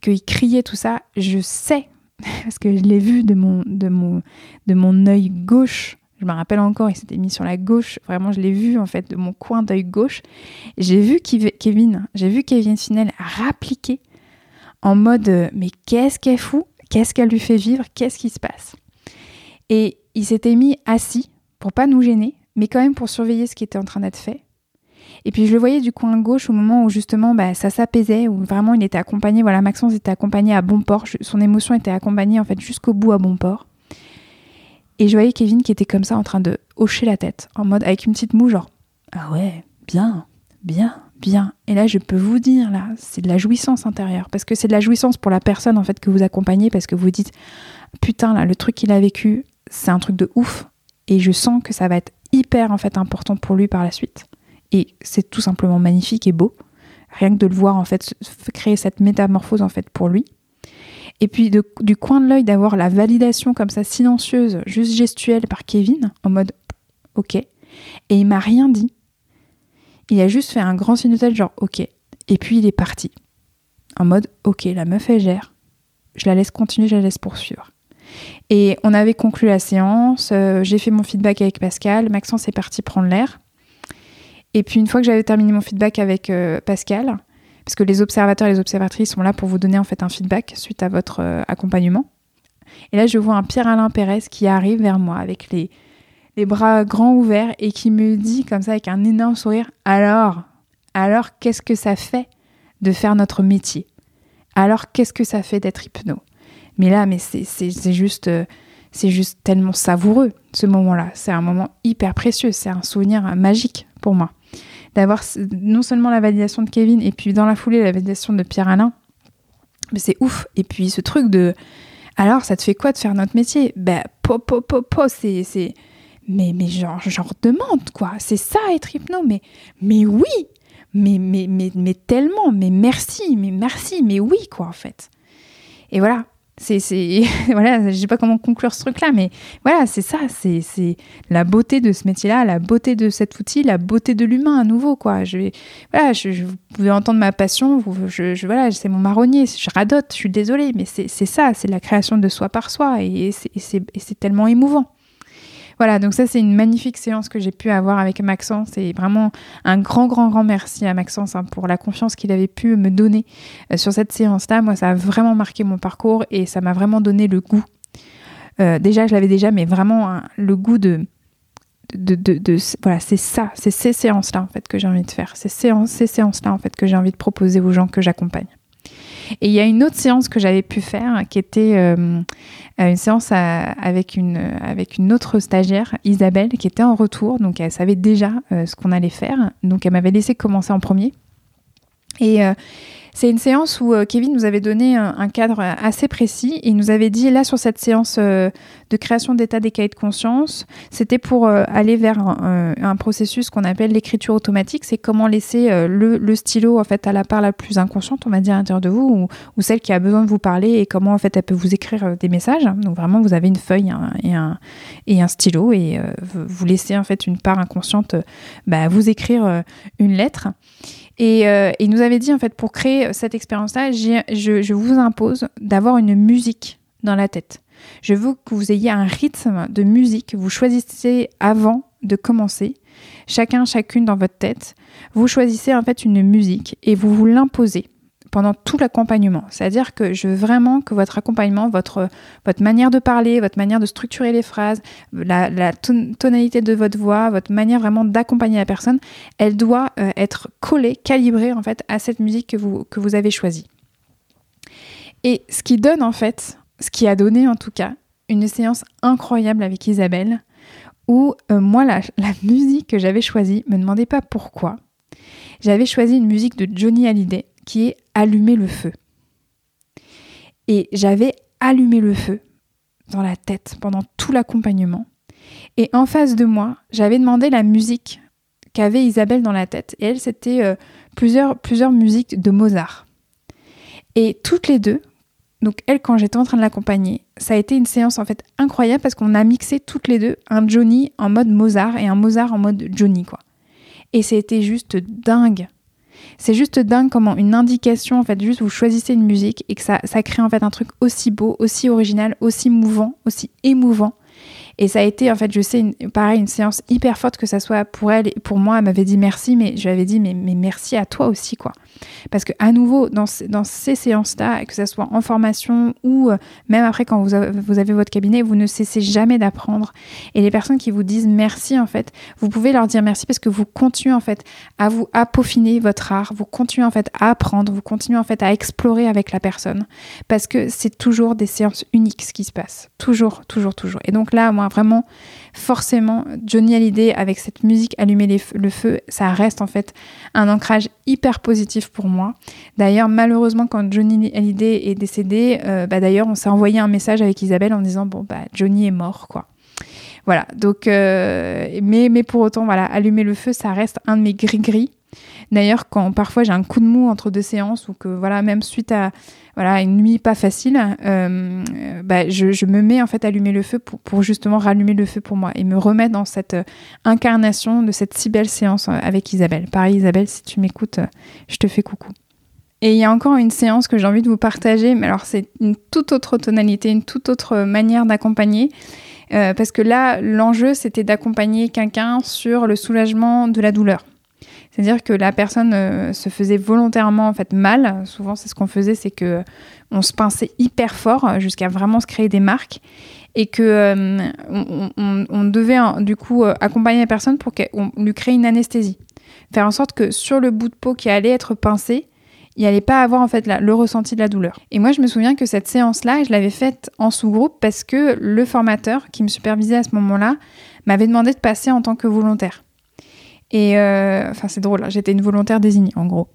qu'il criait tout ça, je sais, parce que je l'ai vu de mon, de, mon, de mon œil gauche, je me rappelle encore, il s'était mis sur la gauche, vraiment je l'ai vu en fait de mon coin d'œil gauche, j'ai vu Kevin, j'ai vu Kevin Finel rappliquer en mode euh, mais qu'est-ce qu'elle fout? Qu'est-ce qu'elle lui fait vivre? Qu'est-ce qui se passe? Et il s'était mis assis pour pas nous gêner, mais quand même pour surveiller ce qui était en train d'être fait. Et puis je le voyais du coin gauche au moment où justement bah, ça s'apaisait, où vraiment il était accompagné, voilà, Maxence était accompagné à bon port, son émotion était accompagnée en fait jusqu'au bout à bon port. Et je voyais Kevin qui était comme ça en train de hocher la tête, en mode avec une petite moue genre Ah ouais, bien, bien bien. Et là, je peux vous dire, là, c'est de la jouissance intérieure. Parce que c'est de la jouissance pour la personne, en fait, que vous accompagnez, parce que vous dites, putain, là, le truc qu'il a vécu, c'est un truc de ouf. Et je sens que ça va être hyper, en fait, important pour lui par la suite. Et c'est tout simplement magnifique et beau. Rien que de le voir, en fait, créer cette métamorphose, en fait, pour lui. Et puis, du coin de l'œil, d'avoir la validation comme ça, silencieuse, juste gestuelle par Kevin, en mode, ok. Et il m'a rien dit il a juste fait un grand signe de tête, genre ok. Et puis il est parti. En mode ok, la meuf elle gère. je la laisse continuer, je la laisse poursuivre. Et on avait conclu la séance, euh, j'ai fait mon feedback avec Pascal, Maxence est parti prendre l'air. Et puis une fois que j'avais terminé mon feedback avec euh, Pascal, parce que les observateurs et les observatrices sont là pour vous donner en fait un feedback suite à votre euh, accompagnement. Et là, je vois un Pierre-Alain Pérez qui arrive vers moi avec les, les bras grands ouverts et qui me dit comme ça avec un énorme sourire, alors, alors qu'est-ce que ça fait de faire notre métier? Alors qu'est-ce que ça fait d'être hypno? Mais là, mais c'est juste, euh, c'est juste tellement savoureux ce moment-là. C'est un moment hyper précieux, c'est un souvenir magique pour moi d'avoir non seulement la validation de Kevin et puis dans la foulée la validation de Pierre Alain. Mais c'est ouf. Et puis ce truc de alors ça te fait quoi de faire notre métier? Ben po po po po c'est c'est mais mais genre genre demande quoi. C'est ça être hypno mais mais oui. Mais mais mais mais tellement mais merci mais merci mais oui quoi en fait. Et voilà, c'est, c'est voilà, je sais pas comment conclure ce truc-là, mais voilà, c'est ça, c'est, c'est la beauté de ce métier-là, la beauté de cet outil, la beauté de l'humain à nouveau, quoi. Je voilà, je, vous pouvez entendre ma passion, je, voilà, c'est mon marronnier, je radote, je suis désolée, mais c'est, ça, c'est la création de soi par soi, et et et c'est tellement émouvant. Voilà, donc ça c'est une magnifique séance que j'ai pu avoir avec Maxence et vraiment un grand, grand, grand merci à Maxence hein, pour la confiance qu'il avait pu me donner euh, sur cette séance-là. Moi, ça a vraiment marqué mon parcours et ça m'a vraiment donné le goût. Euh, déjà, je l'avais déjà, mais vraiment hein, le goût de, de, voilà, c'est ça, c'est ces séances-là en fait que j'ai envie de faire, séances, ces séances-là en fait que j'ai envie de proposer aux gens que j'accompagne. Et il y a une autre séance que j'avais pu faire qui était euh, une séance avec, une, avec une autre stagiaire, Isabelle, qui était en retour. Donc elle savait déjà euh, ce qu'on allait faire. Donc elle m'avait laissé commencer en premier. Et euh, c'est une séance où euh, Kevin nous avait donné un, cadre assez précis et il nous avait dit là sur cette séance euh, de création d'état des cahiers de conscience, c'était pour euh, aller vers un, processus qu'on appelle l'écriture automatique. C'est comment laisser le, stylo en fait à la part la plus inconsciente, on va dire à l'intérieur de vous, ou, celle qui a besoin de vous parler et comment en fait elle peut vous écrire des messages. Donc vraiment vous avez une feuille et, un, stylo et vous laissez en fait une part inconsciente bah, vous écrire une lettre. Et euh, il nous avait dit, en fait, pour créer cette expérience-là, je, je, vous impose d'avoir une musique dans la tête. Je veux que vous ayez un rythme de musique. Vous choisissez avant de commencer, chacun, chacune dans votre tête. Vous choisissez en fait une musique et vous vous l'imposez pendant tout l'accompagnement. C'est-à-dire que je veux vraiment que votre accompagnement, votre, votre manière de parler, votre manière de structurer les phrases, la, tonalité de votre voix, votre manière vraiment d'accompagner la personne, elle doit euh, être collée, calibrée en fait à cette musique que vous, que vous avez choisie. Et ce qui donne en fait, ce qui a donné en tout cas, une séance incroyable avec Isabelle, où euh, moi, la, musique que j'avais choisie, me demandez pas pourquoi, j'avais choisi une musique de Johnny Hallyday qui est Allumer le feu. Et j'avais allumé le feu dans la tête pendant tout l'accompagnement. Et en face de moi, j'avais demandé la musique qu'avait Isabelle dans la tête. Et elle, c'était euh, plusieurs, plusieurs musiques de Mozart. Et toutes les deux, donc elle, quand j'étais en train de l'accompagner, ça a été une séance en fait incroyable parce qu'on a mixé toutes les deux un Johnny en mode Mozart et un Mozart en mode Johnny, quoi. Et c'était juste dingue c'est juste dingue comment une indication, en fait, juste vous choisissez une musique et que ça, ça crée en fait un truc aussi beau, aussi original, aussi mouvant, aussi émouvant. Et ça a été, en fait, je sais, pareil, une séance hyper forte, que ça soit pour elle et pour moi. Elle m'avait dit merci, mais je lui avais dit, mais, merci à toi aussi, quoi. Parce que, à nouveau, dans, dans ces séances-là, que ça soit en formation ou euh, même après quand vous avez, vous avez votre cabinet, vous ne cessez jamais d'apprendre. Et les personnes qui vous disent merci, en fait, vous pouvez leur dire merci parce que vous continuez, en fait, à vous à peaufiner votre art, vous continuez, en fait, à apprendre, vous continuez, en fait, à explorer avec la personne. Parce que c'est toujours des séances uniques ce qui se passe. Toujours, toujours, toujours. Et donc là, moi, vraiment, forcément, Johnny Hallyday avec cette musique Allumer le feu, ça reste en fait un ancrage hyper positif pour moi. D'ailleurs, malheureusement, quand Johnny Hallyday est décédé, euh, bah, d'ailleurs, on s'est envoyé un message avec Isabelle en disant bon bah Johnny est mort quoi. Voilà, donc, euh, mais, pour autant, voilà, allumer le feu, ça reste un de mes gris-gris. D'ailleurs, quand parfois j'ai un coup de mou entre deux séances ou que voilà, même suite à voilà une nuit pas facile, euh, bah, je, me mets en fait à allumer le feu pour, justement rallumer le feu pour moi et me remettre dans cette euh, incarnation de cette si belle séance euh, avec Isabelle. Pareil Isabelle, si tu m'écoutes, je te fais coucou. Et il y a encore une séance que j'ai envie de vous partager, mais alors c'est une toute autre tonalité, une toute autre manière d'accompagner. Parce que là, l'enjeu, c'était d'accompagner quelqu'un sur le soulagement de la douleur. C'est-à-dire que la personne euh, se faisait volontairement en fait mal. Souvent, c'est ce qu'on faisait, c'est que on se pinçait hyper fort jusqu'à vraiment se créer des marques et que euh, on, devait du coup accompagner la personne pour qu'on lui crée une anesthésie, faire en sorte que sur le bout de peau qui allait être pincé, il allait pas avoir en fait le ressenti de la douleur. Et moi, je me souviens que cette séance-là, je l'avais faite en sous-groupe parce que le formateur qui me supervisait à ce moment-là m'avait demandé de passer en tant que volontaire. Et euh, enfin, c'est drôle, hein, j'étais une volontaire désignée en gros.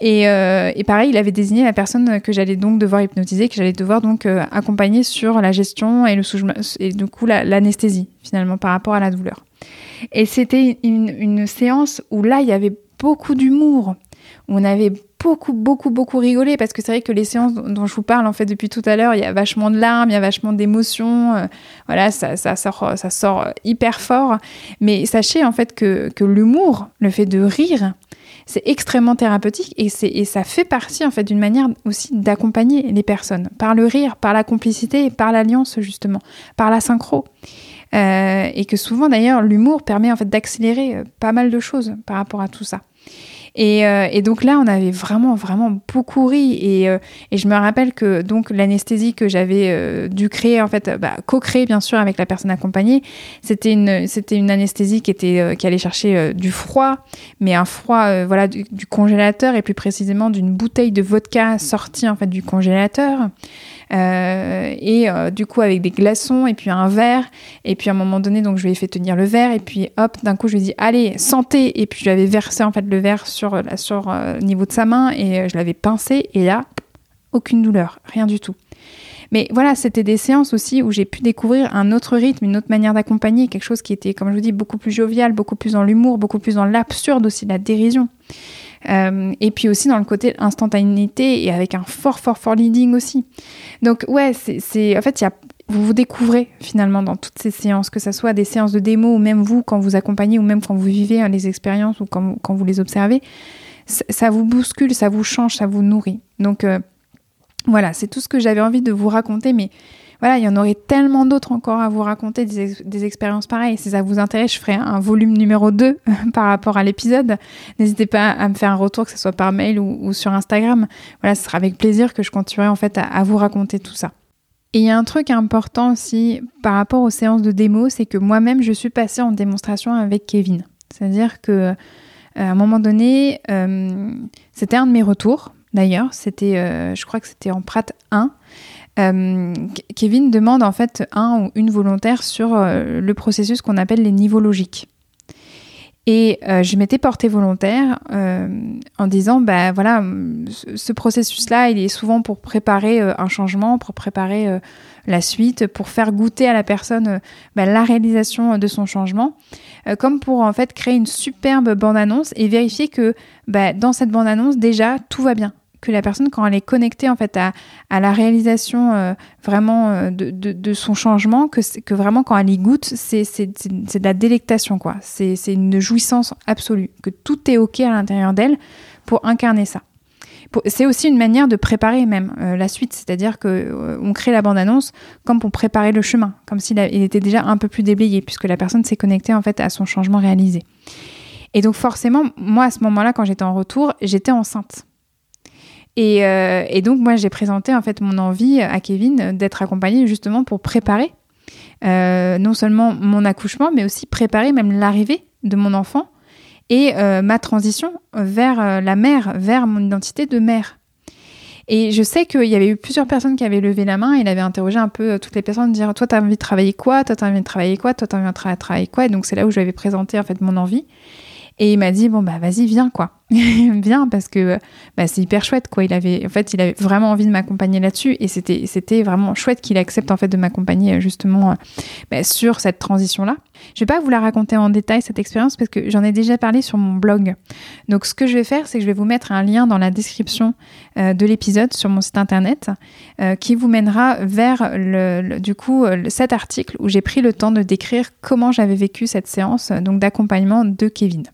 Et, euh, et, pareil, il avait désigné la personne que j'allais donc devoir hypnotiser, que j'allais devoir donc euh, accompagner sur la gestion et le et du coup l'anesthésie finalement par rapport à la douleur. Et c'était une, une séance où là, il y avait beaucoup d'humour. On avait beaucoup, beaucoup, beaucoup rigolé parce que c'est vrai que les séances dont je vous parle en fait depuis tout à l'heure, il y a vachement de larmes, il y a vachement d'émotions, euh, voilà, ça, sort, ça sort hyper fort. Mais sachez en fait que, l'humour, le fait de rire, c'est extrêmement thérapeutique et, et ça fait partie en fait d'une manière aussi d'accompagner les personnes par le rire, par la complicité, par l'alliance justement, par la synchro. Euh, et que souvent d'ailleurs l'humour permet en fait d'accélérer euh, pas mal de choses par rapport à tout ça. Euh, et, donc là, on avait vraiment, vraiment beaucoup ri. Et, euh, je me rappelle que donc l'anesthésie que j'avais euh, dû créer, en fait, bah, co-créer bien sûr avec la personne accompagnée, c'était une, c'était une anesthésie qui était, qui allait chercher du froid, mais un froid, voilà, du, du, congélateur et plus précisément d'une bouteille de vodka sortie en fait du congélateur. Euh, et euh, du coup avec des glaçons et puis un verre. Et puis à un moment donné, donc je lui ai fait tenir le verre et puis hop, d'un coup je lui ai dit allez santé. Et puis je lui avais versé en fait le verre sur sur euh, niveau de sa main et je l'avais pincé et là aucune douleur, rien du tout. Mais voilà, c'était des séances aussi où j'ai pu découvrir un autre rythme, une autre manière d'accompagner, quelque chose qui était, comme je vous dis, beaucoup plus jovial, beaucoup plus dans l'humour, beaucoup plus dans l'absurde aussi, la dérision. Euh, et puis aussi dans le côté instantanéité et avec un fort, fort, fort leading aussi. Donc ouais, c'est en fait, y a, vous vous découvrez finalement dans toutes ces séances, que ce soit des séances de démo ou même vous quand vous accompagnez ou même quand vous vivez hein, les expériences ou quand, vous les observez, ça vous bouscule, ça vous change, ça vous nourrit. Donc euh, voilà, c'est tout ce que j'avais envie de vous raconter, mais voilà, il y en aurait tellement d'autres encore à vous raconter, des, expériences pareilles. Si ça vous intéresse, je ferai un volume numéro 2 par rapport à l'épisode. N'hésitez pas à me faire un retour, que ce soit par mail ou, sur Instagram. Voilà, ce sera avec plaisir que je continuerai en fait à, vous raconter tout ça. Et il y a un truc important aussi par rapport aux séances de démo, c'est que moi-même, je suis passée en démonstration avec Kevin. C'est-à-dire que euh, à un moment donné, euh, c'était un de mes retours. D'ailleurs, c'était, euh, je crois que c'était en Prat 1. Euh, Kevin demande en fait un ou une volontaire sur euh, le processus qu'on appelle les niveaux logiques. Et euh, je m'étais portée volontaire en disant, bah voilà, ce processus-là, il est souvent pour préparer un changement, pour préparer la suite, pour faire goûter à la personne bah, la réalisation de son changement, comme pour en fait créer une superbe bande-annonce et vérifier que bah, dans cette bande-annonce, déjà, tout va bien que la personne, quand elle est connectée en fait à, à la réalisation euh, vraiment euh, de, de, son changement, que, que vraiment quand elle y goûte, c'est de la délectation, quoi. C'est une jouissance absolue, que tout est OK à l'intérieur d'elle pour incarner ça. C'est aussi une manière de préparer même euh, la suite, c'est-à-dire que on crée la bande-annonce comme pour préparer le chemin, comme s'il était déjà un peu plus déblayé, puisque la personne s'est connectée en fait à son changement réalisé. Et donc forcément, moi à ce moment-là, quand j'étais en retour, j'étais enceinte. Euh, et, donc, moi, j'ai présenté en fait mon envie à Kevin d'être accompagné justement pour préparer euh, non seulement mon accouchement, mais aussi préparer même l'arrivée de mon enfant et euh, ma transition vers la mère, vers mon identité de mère. Et je sais qu'il y avait eu plusieurs personnes qui avaient levé la main. Il avait interrogé un peu toutes les personnes, dire Toi, tu as envie de travailler quoi? Toi, tu as envie de travailler quoi? Toi, tu as envie de travailler quoi? Et donc, c'est là où je lui avais présenté en fait mon envie. Et il m'a dit bon bah vas-y viens quoi, viens parce que bah, c'est hyper chouette quoi. Il avait en fait il avait vraiment envie de m'accompagner là-dessus et c'était c'était vraiment chouette qu'il accepte en fait de m'accompagner euh, justement euh, bah, sur cette transition là. Je vais pas vous la raconter en détail cette expérience parce que j'en ai déjà parlé sur mon blog. Donc ce que je vais faire c'est que je vais vous mettre un lien dans la description euh, de l'épisode sur mon site internet qui vous mènera vers le, du coup cet article où j'ai pris le temps de décrire comment j'avais vécu cette séance donc d'accompagnement de Kevin.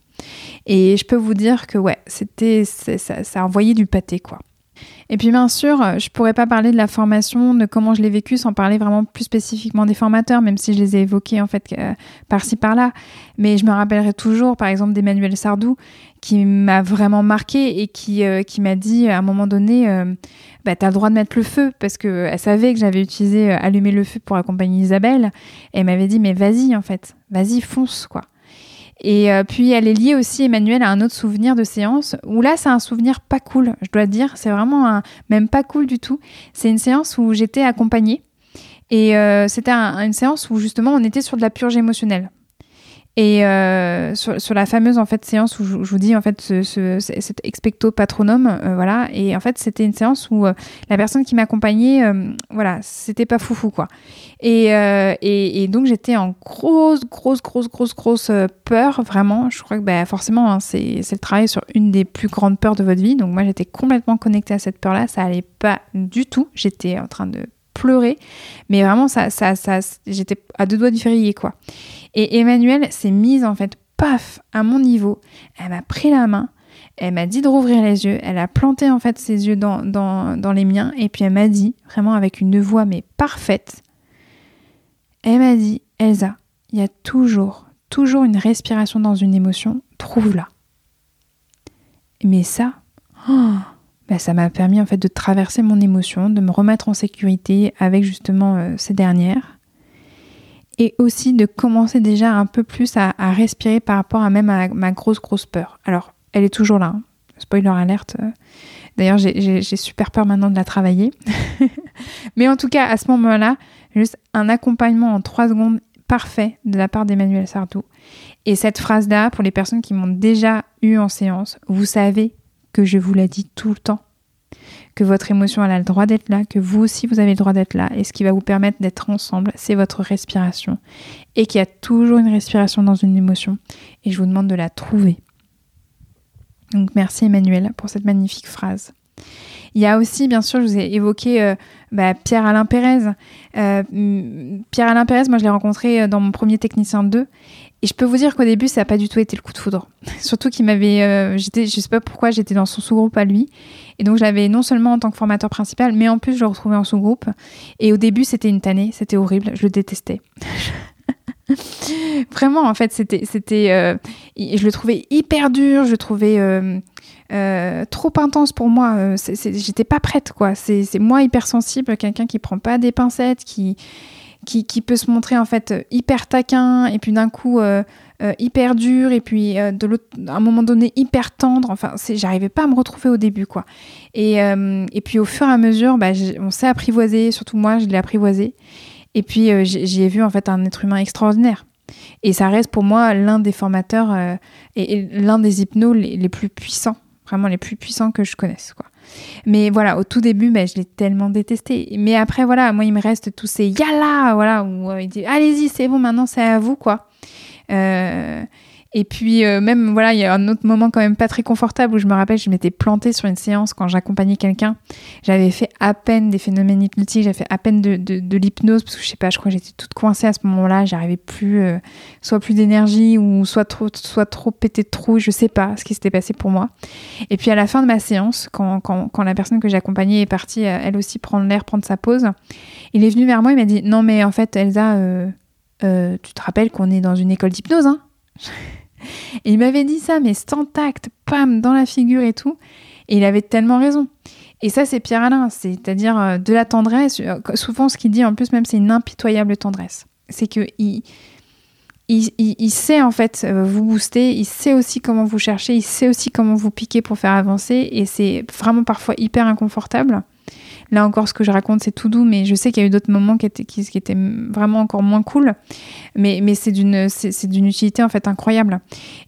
Et je peux vous dire que ouais, c'était ça, a envoyé du pâté quoi. Et puis bien sûr, je pourrais pas parler de la formation, de comment je l'ai vécu sans parler vraiment plus spécifiquement des formateurs, même si je les ai évoqués en fait euh, par-ci par-là. Mais je me rappellerai toujours par exemple d'Emmanuel Sardou qui m'a vraiment marqué et qui, euh, qui m'a dit à un moment donné euh, bah, tu as le droit de mettre le feu parce qu'elle savait que j'avais utilisé allumer le feu pour accompagner Isabelle. Et elle m'avait dit mais vas-y en fait, vas-y fonce quoi. Et euh, puis elle est liée aussi, Emmanuel, à un autre souvenir de séance, où là c'est un souvenir pas cool, je dois dire, c'est vraiment un, même pas cool du tout. C'est une séance où j'étais accompagnée, et euh, c'était une séance où justement on était sur de la purge émotionnelle. Et euh, sur, la fameuse en fait séance où je, vous dis en fait ce, cet expecto patronum, euh, voilà. Et en fait c'était une séance où euh, la personne qui m'accompagnait, voilà, c'était pas foufou quoi. Et, et, et donc j'étais en grosse grosse grosse grosse grosse peur vraiment. Je crois que bah, forcément hein, c'est le travail sur une des plus grandes peurs de votre vie. Donc moi j'étais complètement connectée à cette peur là. Ça allait pas du tout. J'étais en train de pleurer, mais vraiment ça ça ça j'étais à deux doigts du février quoi. Et Emmanuelle s'est mise en fait, paf, à mon niveau. Elle m'a pris la main, elle m'a dit de rouvrir les yeux, elle a planté en fait ses yeux dans, dans, les miens, et puis elle m'a dit, vraiment avec une voix mais parfaite, elle m'a dit, Elsa, il y a toujours, toujours une respiration dans une émotion, trouve-la. Mais ça, oh, bah, ça m'a permis en fait de traverser mon émotion, de me remettre en sécurité avec justement euh, ces dernières et aussi de commencer déjà un peu plus à, respirer par rapport à même à ma grosse grosse peur. Alors, elle est toujours là, hein. spoiler alerte. D'ailleurs, j'ai super peur maintenant de la travailler. Mais en tout cas, à ce moment-là, juste un accompagnement en trois secondes parfait de la part d'Emmanuel Sardou. Et cette phrase-là, pour les personnes qui m'ont déjà eu en séance, vous savez que je vous la dis tout le temps que votre émotion a le droit d'être là, que vous aussi vous avez le droit d'être là. Et ce qui va vous permettre d'être ensemble, c'est votre respiration. Et qu'il y a toujours une respiration dans une émotion. Et je vous demande de la trouver. Donc merci Emmanuel pour cette magnifique phrase. Il y a aussi, bien sûr, je vous ai évoqué euh, bah, Pierre-Alain Pérez. Euh, Pierre-Alain Pérez, moi je l'ai rencontré euh, dans mon premier technicien 2 et je peux vous dire qu'au début, ça n'a pas du tout été le coup de foudre. Surtout qu'il m'avait. Euh, je sais pas pourquoi, j'étais dans son sous-groupe à lui. Et donc, je l'avais non seulement en tant que formateur principal, mais en plus, je le retrouvais en sous-groupe. Et au début, c'était une tannée, c'était horrible, je le détestais. Vraiment, en fait, c'était. c'était euh, je le trouvais hyper dur, je le trouvais. Euh, trop intense pour moi, j'étais pas prête quoi. C'est moi hypersensible, quelqu'un qui prend pas des pincettes, qui, qui, peut se montrer en fait hyper taquin et puis d'un coup euh, euh, hyper dur et puis euh, de à un moment donné hyper tendre. Enfin, j'arrivais pas à me retrouver au début quoi. Et, et puis au fur et à mesure, bah, on s'est apprivoisé, surtout moi, je l'ai apprivoisé. Et puis j'ai vu en fait un être humain extraordinaire. Et ça reste pour moi l'un des formateurs et, l'un des hypnos les, plus puissants, vraiment les plus puissants que je connaisse quoi. Mais voilà, au tout début, ben, je l'ai tellement détesté. Mais après, voilà, moi, il me reste tous ces yalla, voilà, où euh, il dit allez-y, c'est bon, maintenant c'est à vous, quoi. Euh, et puis euh, même voilà, il y a un autre moment quand même pas très confortable où je me rappelle, je m'étais plantée sur une séance quand j'accompagnais quelqu'un. J'avais fait à peine des phénomènes hypnotiques, j'avais fait à peine de, de, l'hypnose parce que je sais pas, je crois que j'étais toute coincée à ce moment-là. J'arrivais plus, euh, soit plus d'énergie ou soit trop, soit trop pété de trou. Je sais pas ce qui s'était passé pour moi. Et puis à la fin de ma séance, quand, quand, quand la personne que j'accompagnais est partie, euh, elle aussi prendre l'air, prendre sa pause, il est venu vers moi, il m'a dit non mais en fait Elsa, tu te rappelles qu'on est dans une école d'hypnose, hein? Il m'avait dit ça, mais sans tact, pam, dans la figure et tout. Et il avait tellement raison. Et ça, c'est Pierre-Alain, c'est-à-dire euh, de la tendresse. Euh, souvent, ce qu'il dit, en plus, même, c'est une impitoyable tendresse. C'est que il, il, sait, en fait, euh, vous booster, il sait aussi comment vous chercher, il sait aussi comment vous piquer pour faire avancer. Et c'est vraiment parfois hyper inconfortable. Là encore, ce que je raconte, c'est tout doux, mais je sais qu'il y a eu d'autres moments qui étaient, qui, étaient vraiment encore moins cool. Mais, c'est d'une, utilité en fait incroyable.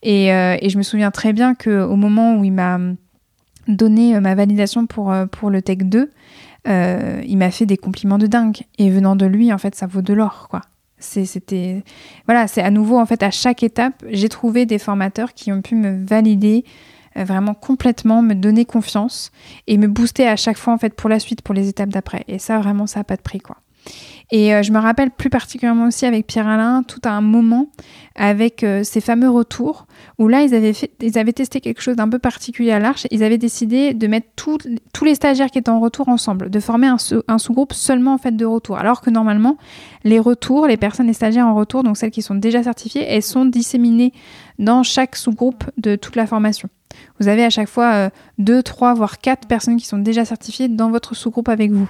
Et, euh, je me souviens très bien qu'au moment où il m'a donné euh, ma validation pour, euh, le Tech 2, il m'a fait des compliments de dingue. Et venant de lui, en fait, ça vaut de l'or, quoi. c'était voilà, c'est à nouveau en fait à chaque étape, j'ai trouvé des formateurs qui ont pu me valider vraiment complètement me donner confiance et me booster à chaque fois en fait pour la suite, pour les étapes d'après. Et ça vraiment ça n'a pas de prix quoi. Et euh, je me rappelle plus particulièrement aussi avec Pierre-Alain, tout à un moment avec euh, ces fameux retours, où là, ils avaient, ils avaient testé quelque chose d'un peu particulier à l'Arche. Ils avaient décidé de mettre tous les stagiaires qui étaient en retour ensemble, de former un, un sous-groupe seulement en fait de retour. Alors que normalement, les retours, les personnes, les stagiaires en retour, donc celles qui sont déjà certifiées, elles sont disséminées dans chaque sous-groupe de toute la formation. Vous avez à chaque fois euh, deux, trois, voire quatre personnes qui sont déjà certifiées dans votre sous-groupe avec vous.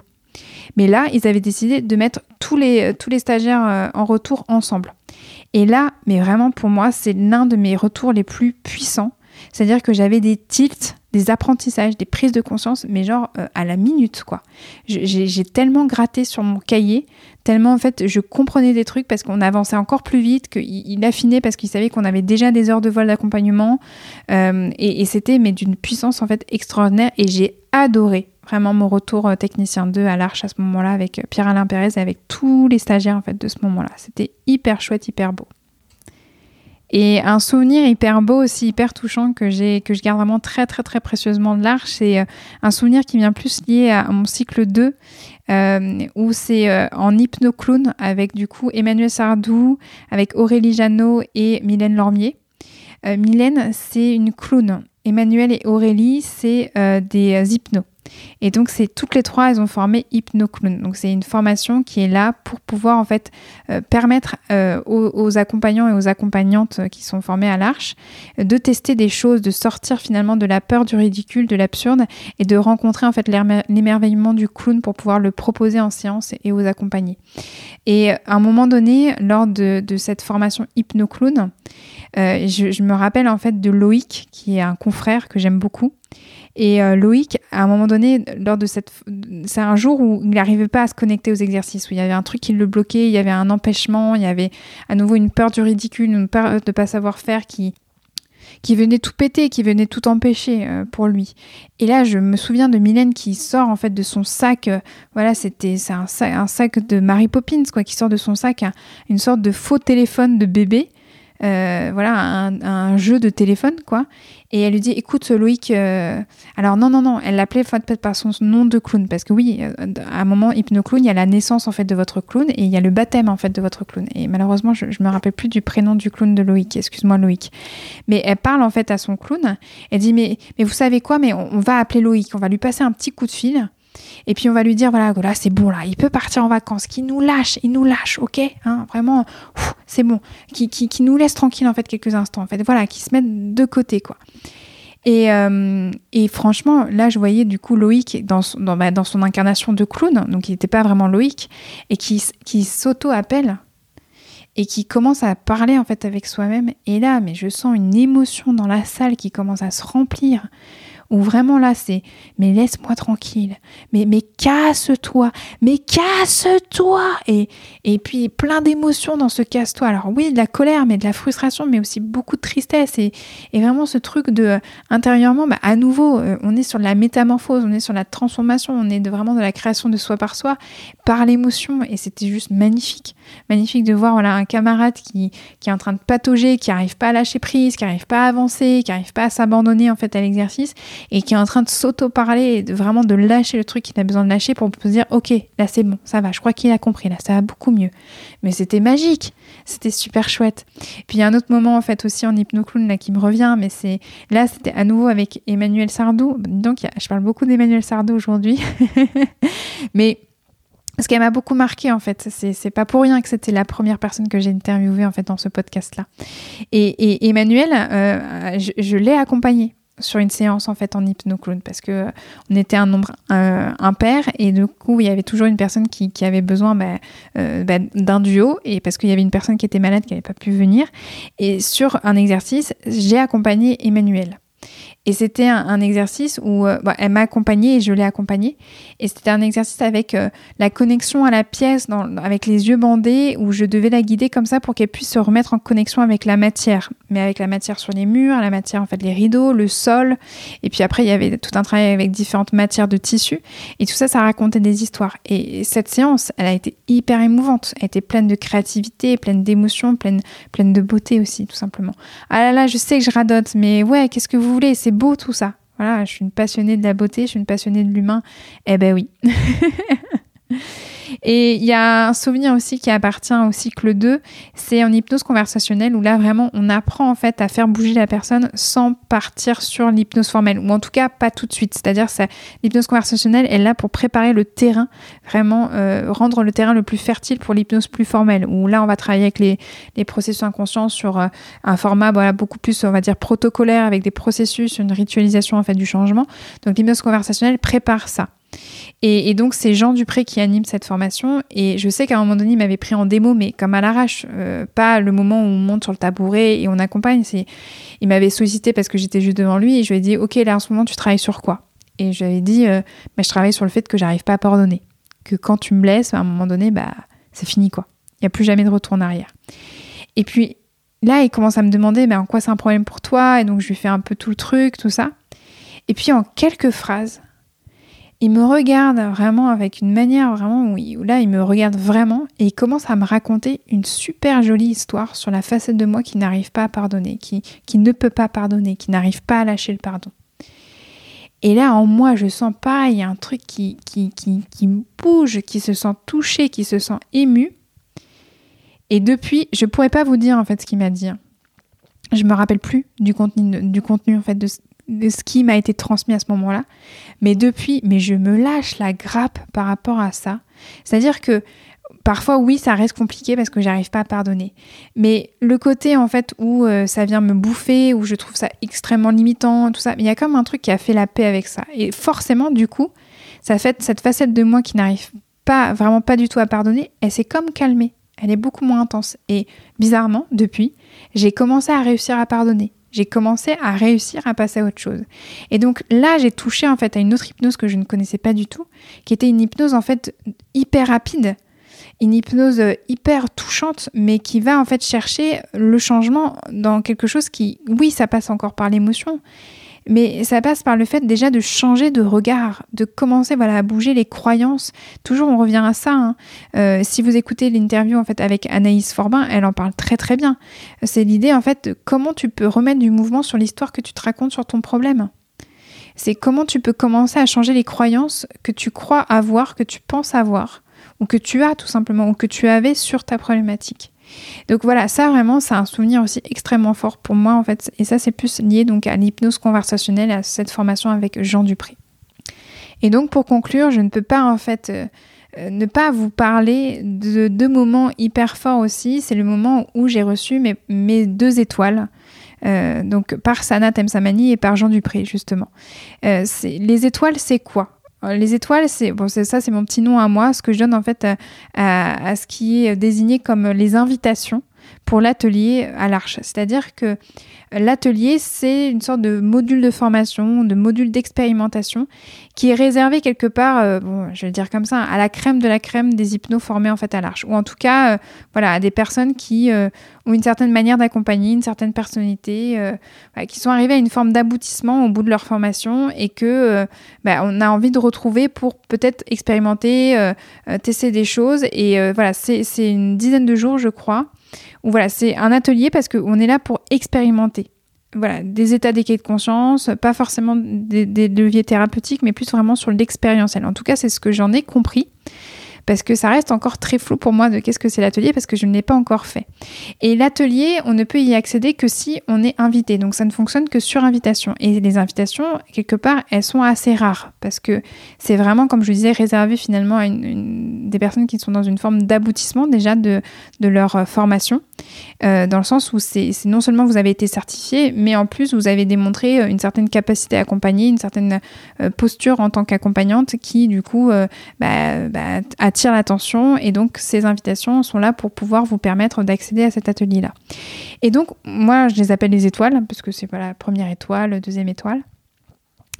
Mais là, ils avaient décidé de mettre tous les, euh, tous les stagiaires euh, en retour ensemble. Et là, mais vraiment pour moi, c'est l'un de mes retours les plus puissants. C'est-à-dire que j'avais des tilts, des apprentissages, des prises de conscience, mais genre euh, à la minute, quoi. J'ai tellement gratté sur mon cahier, tellement en fait je comprenais des trucs parce qu'on avançait encore plus vite, qu'il affinait parce qu'il savait qu'on avait déjà des heures de vol d'accompagnement. et, et c'était mais d'une puissance en fait extraordinaire et j'ai adoré vraiment mon retour euh, technicien 2 à l'Arche à ce moment-là avec euh, Pierre-Alain Pérez et avec tous les stagiaires en fait de ce moment-là. C'était hyper chouette, hyper beau. Et un souvenir hyper beau aussi, hyper touchant que j'ai que je garde vraiment très très très précieusement de l'Arche, c'est euh, un souvenir qui vient plus lié à mon cycle 2 où c'est en hypno-clown avec du coup Emmanuel Sardou, avec Aurélie Jeannot et Mylène Lormier. Mylène, c'est une clown. Emmanuel et Aurélie, c'est des hypnos. Et donc, c'est toutes les trois, elles ont formé HypnoClown. Donc, c'est une formation qui est là pour pouvoir en fait euh, permettre euh, aux, accompagnants et aux accompagnantes qui sont formés à l'Arche de tester des choses, de sortir finalement de la peur du ridicule, de l'absurde et de rencontrer en fait l'émerveillement du clown pour pouvoir le proposer en séance et, aux accompagner. Et à un moment donné, lors de, cette formation HypnoClown, euh, je, me rappelle en fait de Loïc, qui est un confrère que j'aime beaucoup, et euh, Loïc, à un moment donné, lors de cette, c'est un jour où il n'arrivait pas à se connecter aux exercices, où il y avait un truc qui le bloquait, il y avait un empêchement, il y avait à nouveau une peur du ridicule, une peur de ne pas savoir faire qui qui venait tout péter, qui venait tout empêcher euh, pour lui. Et là, je me souviens de Mylène qui sort en fait de son sac, voilà, c'était c'est un, sac, un sac de Mary Poppins quoi, qui sort de son sac une sorte de faux téléphone de bébé euh, voilà, un, jeu de téléphone, quoi. Et elle lui dit, écoute, Loïc, euh, alors non, non, non, elle l'appelait par son nom de clown, parce que oui, euh, à un moment, hypno-clown, il y a la naissance, en fait, de votre clown, et il y a le baptême, en fait, de votre clown. Et malheureusement, je, je me rappelle plus du prénom du clown de Loïc, excuse-moi, Loïc. Mais elle parle, en fait, à son clown, elle dit, mais, mais vous savez quoi, mais on va appeler Loïc, on va lui passer un petit coup de fil, et puis on va lui dire voilà, là c'est bon là, il peut partir en vacances, qu'il nous lâche, il nous lâche, ok? Hein, Vraiment, c'est bon, qui, qui, qui, nous laisse tranquille en fait quelques instants, en fait, voilà, qui se mette de côté quoi. Et, euh, et, franchement, là, je voyais du coup Loïc dans son, dans, bah, dans son incarnation de clown, donc il n'était pas vraiment Loïc, et qui, qui s'auto-appelle. Et qui commence à parler en fait avec soi-même. Et là, mais je sens une émotion dans la salle qui commence à se remplir où vraiment là c'est mais laisse-moi tranquille, mais casse-toi, mais casse-toi. Et puis plein d'émotions dans ce casse-toi. Alors oui, de la colère, mais de la frustration, mais aussi beaucoup de tristesse. Et, et vraiment ce truc de intérieurement, bah, à nouveau, euh, on est sur la métamorphose, on est sur la transformation, on est de, vraiment de la création de soi par soi par l'émotion. Et c'était juste magnifique, magnifique de voir voilà un camarade qui qui est en train de patauger, qui arrive pas à lâcher prise, qui arrive pas à avancer, qui arrive pas à s'abandonner en fait à l'exercice et qui est en train de s'auto-parler et vraiment de lâcher le truc qu'il a besoin de lâcher pour se dire ok là c'est bon ça va je crois qu'il a compris là ça va beaucoup mieux. Mais c'était magique c'était super chouette. Puis il y a un autre moment en fait aussi en hypnoclown là qui me revient mais c'est là c'était à nouveau avec Emmanuel Sardou. Donc je parle beaucoup d'Emmanuel Sardou aujourd'hui. Mais ce qui m'a beaucoup marqué en fait, c'est pas pour rien que c'était la première personne que j'ai interviewée en fait dans ce podcast-là. Et, Emmanuel, euh, je, je l'ai accompagné sur une séance en fait en hypnoclone parce que euh, on était un nombre impair et du coup il y avait toujours une personne qui, qui avait besoin bah, euh, bah, d'un duo et parce qu'il y avait une personne qui était malade qui n'avait pas pu venir. Et sur un exercice j'ai accompagné Emmanuel et c'était un, exercice où euh, bah, elle m'a accompagnée et je l'ai accompagnée. Et c'était un exercice avec euh, la connexion à la pièce, avec les yeux bandés, où je devais la guider comme ça pour qu'elle puisse se remettre en connexion avec la matière. Mais avec la matière sur les murs, la matière, en fait, les rideaux, le sol. Et puis après, il y avait tout un travail avec différentes matières de tissu. Et tout ça, ça racontait des histoires. Et cette séance, elle a été hyper émouvante. Elle était pleine de créativité, pleine d'émotions, pleine, pleine de beauté aussi, tout simplement. Ah là là, je sais que je radote, mais ouais, qu'est-ce que vous voulez? C'est beau tout ça. Voilà, je suis une passionnée de la beauté, je suis une passionnée de l'humain. Eh ben oui. Et il y a un souvenir aussi qui appartient au cycle 2, c'est en hypnose conversationnelle où là vraiment on apprend en fait à faire bouger la personne sans partir sur l'hypnose formelle, ou en tout cas pas tout de suite. C'est-à-dire que l'hypnose conversationnelle est là pour préparer le terrain, vraiment euh, rendre le terrain le plus fertile pour l'hypnose plus formelle, où là on va travailler avec les, processus inconscients sur euh, un format beaucoup plus, on va dire, protocolaire, avec des processus, une ritualisation en fait du changement. Donc l'hypnose conversationnelle prépare ça. Et, donc, c'est Jean Dupré qui anime cette formation. Et je sais qu'à un moment donné, il m'avait pris en démo, mais comme à l'arrache, euh, pas le moment où on monte sur le tabouret et on accompagne. Il m'avait sollicité parce que j'étais juste devant lui et je lui ai dit, OK, là, en ce moment, tu travailles sur quoi? Et je lui avais dit, euh, bah, je travaille sur le fait que j'arrive pas à pardonner. Que quand tu me blesses, à un moment donné, bah, c'est fini, quoi. Il n'y a plus jamais de retour en arrière. Et puis, là, il commence à me demander, mais en quoi c'est un problème pour toi? Et donc, je lui fais un peu tout le truc, tout ça. Et puis, en quelques phrases, il me regarde vraiment avec une manière vraiment où, là il me regarde vraiment et il commence à me raconter une super jolie histoire sur la facette de moi qui n'arrive pas à pardonner, qui, ne peut pas pardonner, qui n'arrive pas à lâcher le pardon. Et là en moi je sens pareil, un truc qui, qui, qui, qui bouge, qui se sent touché, qui se sent ému. Et depuis, je pourrais pas vous dire en fait ce qu'il m'a dit. Je me rappelle plus du contenu, du contenu en fait de, de ce qui m'a été transmis à ce moment-là. Mais depuis, mais je me lâche la grappe par rapport à ça. C'est-à-dire que parfois, oui, ça reste compliqué parce que j'arrive pas à pardonner. Mais le côté, en fait, où euh, ça vient me bouffer, où je trouve ça extrêmement limitant, tout ça, il y a comme un truc qui a fait la paix avec ça. Et forcément, du coup, ça fait cette facette de moi qui n'arrive pas, vraiment pas du tout à pardonner, elle s'est comme calmée. Elle est beaucoup moins intense. Et bizarrement, depuis, j'ai commencé à réussir à pardonner j'ai commencé à réussir à passer à autre chose. Et donc là, j'ai touché en fait à une autre hypnose que je ne connaissais pas du tout, qui était une hypnose en fait hyper rapide, une hypnose hyper touchante, mais qui va en fait chercher le changement dans quelque chose qui, oui, ça passe encore par l'émotion, mais ça passe par le fait déjà de changer de regard, de commencer voilà, à bouger les croyances. Toujours, on revient à ça. Hein. Euh, si vous écoutez l'interview en fait avec Anaïs Forbin, elle en parle très très bien. C'est l'idée en fait de comment tu peux remettre du mouvement sur l'histoire que tu te racontes sur ton problème. C'est comment tu peux commencer à changer les croyances que tu crois avoir, que tu penses avoir, ou que tu as tout simplement, ou que tu avais sur ta problématique. Donc voilà, ça vraiment, c'est un souvenir aussi extrêmement fort pour moi en fait. Et ça, c'est plus lié donc à l'hypnose conversationnelle, à cette formation avec Jean Dupré. Et donc pour conclure, je ne peux pas en fait euh, euh, ne pas vous parler de deux moments hyper forts aussi. C'est le moment où j'ai reçu mes, deux étoiles. Euh, donc par Sana Temsamani et par Jean Dupré justement. les étoiles, c'est quoi? Les étoiles, c'est bon, ça, c'est mon petit nom à moi, ce que je donne en fait à ce qui est désigné comme les invitations pour l'atelier à l'Arche. C'est-à-dire que l'atelier, c'est une sorte de module de formation, de module d'expérimentation qui est réservé quelque part, euh, bon, je vais le dire comme ça, à la crème de la crème des hypnos formés en fait à l'Arche. Ou en tout cas, euh, voilà, à des personnes qui euh, ont une certaine manière d'accompagner, une certaine personnalité, qui sont arrivées à une forme d'aboutissement au bout de leur formation et que bah, on a envie de retrouver pour peut-être expérimenter, tester des choses. Et voilà, c'est une dizaine de jours, je crois voilà, c'est un atelier parce qu'on est là pour expérimenter. Voilà, des états d'équilibre de conscience, pas forcément des, des, leviers thérapeutiques, mais plus vraiment sur l'expérientiel. En tout cas, c'est ce que j'en ai compris parce que ça reste encore très flou pour moi de qu'est-ce que c'est l'atelier parce que je ne l'ai pas encore fait. Et l'atelier, on ne peut y accéder que si on est invité. Donc ça ne fonctionne que sur invitation. Et les invitations, quelque part, elles sont assez rares parce que c'est vraiment, comme je disais, réservé finalement à des personnes qui sont dans une forme d'aboutissement déjà de, leur euh, formation. Euh, dans le sens où c'est non seulement vous avez été certifié, mais en plus vous avez démontré euh, une certaine capacité à accompagner, une certaine posture en tant qu'accompagnante qui du coup bah, bah, attire l'attention et donc ces invitations sont là pour pouvoir vous permettre d'accéder à cet atelier-là. Et donc moi je les appelle les étoiles parce que c'est pas la première étoile, deuxième étoile.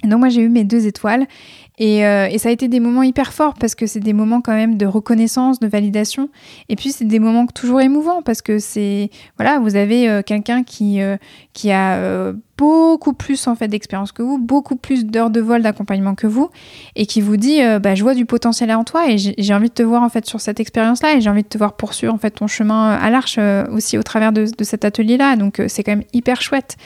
Et donc moi j'ai eu mes deux étoiles euh, et, ça a été des moments hyper forts parce que c'est des moments quand même de reconnaissance, de validation. Et puis c'est des moments toujours émouvants parce que c'est voilà vous avez euh, quelqu'un qui euh, qui a beaucoup plus en fait d'expérience que vous, beaucoup plus d'heures de vol d'accompagnement que vous, et qui vous dit euh, bah, je vois du potentiel en toi et j'ai envie de te voir en fait sur cette expérience-là et j'ai envie de te voir poursuivre en fait ton chemin à l'arche euh, aussi au travers de, cet atelier-là. Donc euh, c'est quand même hyper chouette.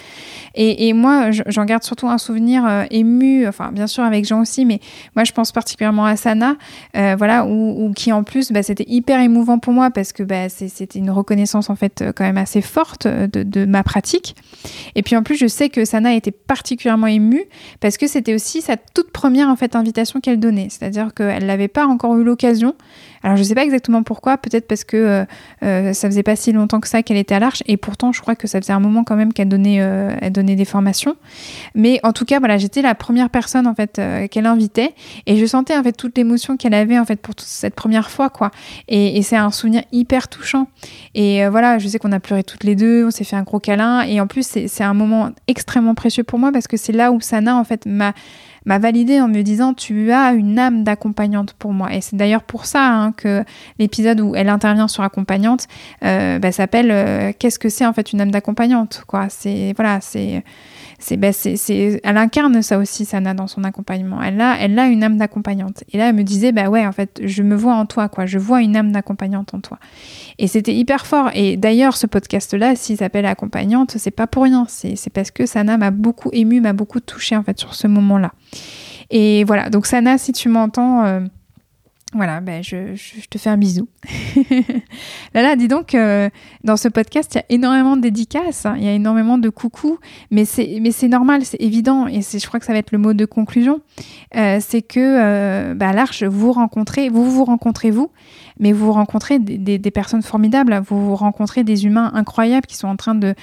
Et, moi j'en garde surtout un souvenir ému, enfin bien sûr avec Jean aussi, mais moi je pense particulièrement à Sana, voilà, où, qui en plus bah, c'était hyper émouvant pour moi parce que bah, c'était une reconnaissance en fait quand même assez forte de, de ma pratique. Et puis en plus je sais que Sana était particulièrement émue parce que c'était aussi sa toute première en fait invitation qu'elle donnait, c'est-à-dire qu'elle n'avait pas encore eu l'occasion. Alors je ne sais pas exactement pourquoi, peut-être parce que euh, euh, ça faisait pas si longtemps que ça qu'elle était à l'Arche et pourtant je crois que ça faisait un moment quand même qu'elle donnait, euh, elle donnait des formations. Mais en tout cas voilà, j'étais la première personne en fait qu'elle invitait et je sentais en fait toute l'émotion qu'elle avait en fait pour toute cette première fois quoi. Et, c'est un souvenir hyper touchant. Et voilà, je sais qu'on a pleuré toutes les deux, on s'est fait un gros câlin et en plus c'est un moment extrêmement précieux pour moi parce que c'est là où Sana en fait m'a m'a validé en me disant tu as une âme d'accompagnante pour moi. Et c'est d'ailleurs pour ça hein, que l'épisode où elle intervient sur accompagnante euh, bah, s'appelle euh, qu'est-ce que c'est en fait une âme d'accompagnante quoi. C'est voilà c'est bah, c'est, c'est, elle incarne ça aussi, Sana, dans son accompagnement. Elle a, une âme d'accompagnante. Et là, elle me disait, bah ouais, en fait, je me vois en toi, quoi. Je vois une âme d'accompagnante en toi. Et c'était hyper fort. Et d'ailleurs, ce podcast-là, s'il s'appelle Accompagnante, c'est pas pour rien. C'est, parce que Sana m'a beaucoup ému, m'a beaucoup touché, en fait, sur ce moment-là. Et voilà. Donc, Sana, si tu m'entends, euh, voilà, ben je, te fais un bisou. là, là, dis donc, euh, dans ce podcast, il y a énormément de dédicaces, hein, il y a énormément de coucou, mais c'est, normal, c'est évident, et c'est, je crois que ça va être le mot de conclusion, euh, c'est que euh, bah, l'Arche, vous rencontrez, vous vous rencontrez vous, mais vous rencontrez des, personnes formidables, vous rencontrez des humains incroyables qui sont en train de,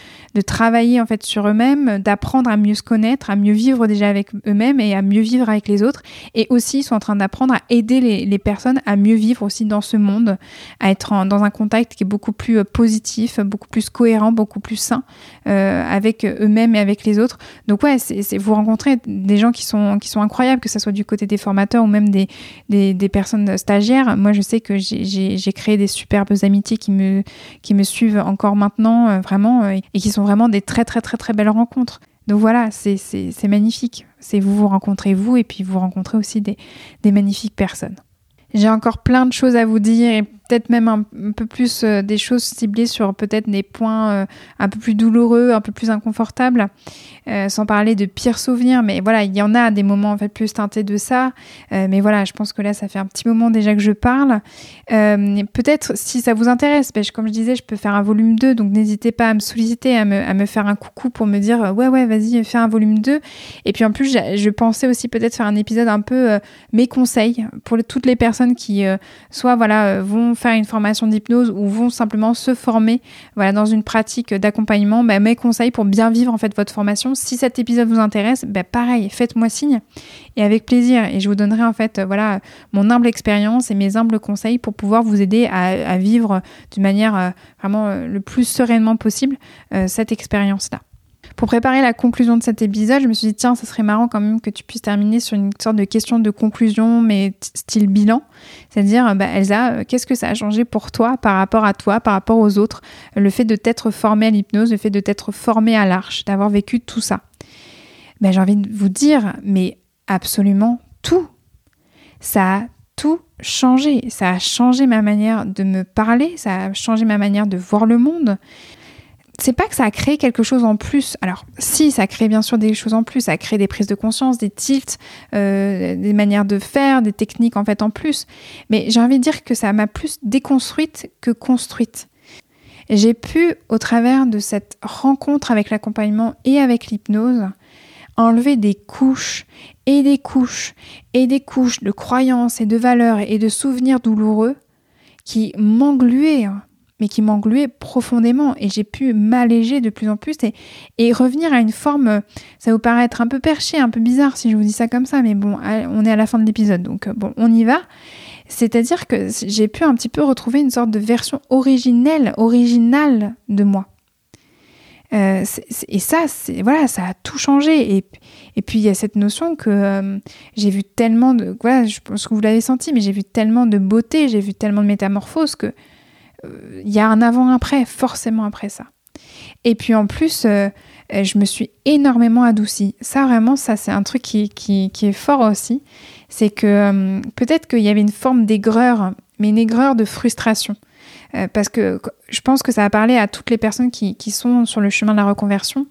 travailler en fait sur eux-mêmes, d'apprendre à mieux se connaître, à mieux vivre déjà avec eux-mêmes et à mieux vivre avec les autres, et aussi ils sont en train d'apprendre à aider les, personnes à mieux vivre aussi dans ce monde, à être dans un contact qui est beaucoup plus euh, positif, beaucoup plus cohérent, beaucoup plus sain euh, avec eux-mêmes et avec les autres. Donc ouais, vous rencontrez des gens qui sont qui sont incroyables, que ce soit du côté des formateurs ou même des, des, des personnes stagiaires. Moi, je sais que j'ai j'ai créé des superbes amitiés qui me, qui me suivent encore maintenant, euh, vraiment, euh, et qui sont vraiment des très, très, très, très belles rencontres. Donc voilà, c'est magnifique. C'est vous vous rencontrez vous et puis vous rencontrez aussi des, des magnifiques personnes. J'ai encore plein de choses à vous dire peut-être même un, peu plus euh, des choses ciblées sur peut-être des points euh, un peu plus douloureux, un peu plus inconfortables, euh, sans parler de pires souvenirs. Mais voilà, il y en a des moments en fait plus teintés de ça. mais voilà, je pense que là, ça fait un petit moment déjà que je parle. peut-être si ça vous intéresse, comme je disais, je peux faire un volume 2, donc n'hésitez pas à me solliciter, à me, à me, faire un coucou pour me dire ouais, ouais, vas-y, fais un volume 2. Et puis en plus, je pensais aussi peut-être faire un épisode un peu mes conseils pour toutes les personnes qui soit voilà vont faire une formation d'hypnose ou vont simplement se former voilà, dans une pratique d'accompagnement, bah, mes conseils pour bien vivre en fait votre formation. Si cet épisode vous intéresse, bah, pareil, faites-moi signe et avec plaisir. Et je vous donnerai en fait voilà, mon humble expérience et mes humbles conseils pour pouvoir vous aider à, vivre d'une manière euh, vraiment euh, le plus sereinement possible euh, cette expérience-là. Pour préparer la conclusion de cet épisode, je me suis dit, tiens, ça serait marrant quand même que tu puisses terminer sur une sorte de question de conclusion, mais style bilan. C'est-à-dire, bah, Elsa, euh, qu'est-ce que ça a changé pour toi par rapport à toi, par rapport aux autres, le fait de t'être formée à l'hypnose, le fait de t'être formée à l'arche, d'avoir vécu tout ça ben, J'ai envie de vous dire, mais absolument tout. Ça a tout changé. Ça a changé ma manière de me parler, ça a changé ma manière de voir le monde, c'est pas que ça a créé quelque chose en plus. Alors, si, ça a créé bien sûr des choses en plus. Ça a créé des prises de conscience, des tilts, euh, des manières de faire, des techniques en fait en plus. Mais j'ai envie de dire que ça m'a plus déconstruite que construite. J'ai pu, au travers de cette rencontre avec l'accompagnement et avec l'hypnose, enlever des couches et des couches et des couches de croyances et de valeurs et de souvenirs douloureux qui m'engluaient hein mais qui m'engluait profondément et j'ai pu m'alléger de plus en plus et, revenir à une forme, ça vous paraît être un peu perché, un peu bizarre si je vous dis ça comme ça, mais bon, on est à la fin de l'épisode, donc euh, bon, on y va. C'est-à-dire que j'ai pu un petit peu retrouver une sorte de version originelle, originale de moi. Euh, et ça, voilà, ça a tout changé. Et, et puis il y a cette notion que euh, j'ai vu tellement de, voilà, je pense que vous l'avez senti, mais j'ai vu tellement de beauté, j'ai vu tellement de métamorphoses que il y a un avant-après, forcément après ça. Et puis en plus, euh, euh, je me suis énormément adoucie. Ça, vraiment, ça, c'est un truc qui, qui, est fort aussi. C'est que euh, peut-être qu'il y avait une forme d'aigreur, mais une aigreur de frustration. parce que je pense que ça a parlé à toutes les personnes qui, qui sont sur le chemin de la reconversion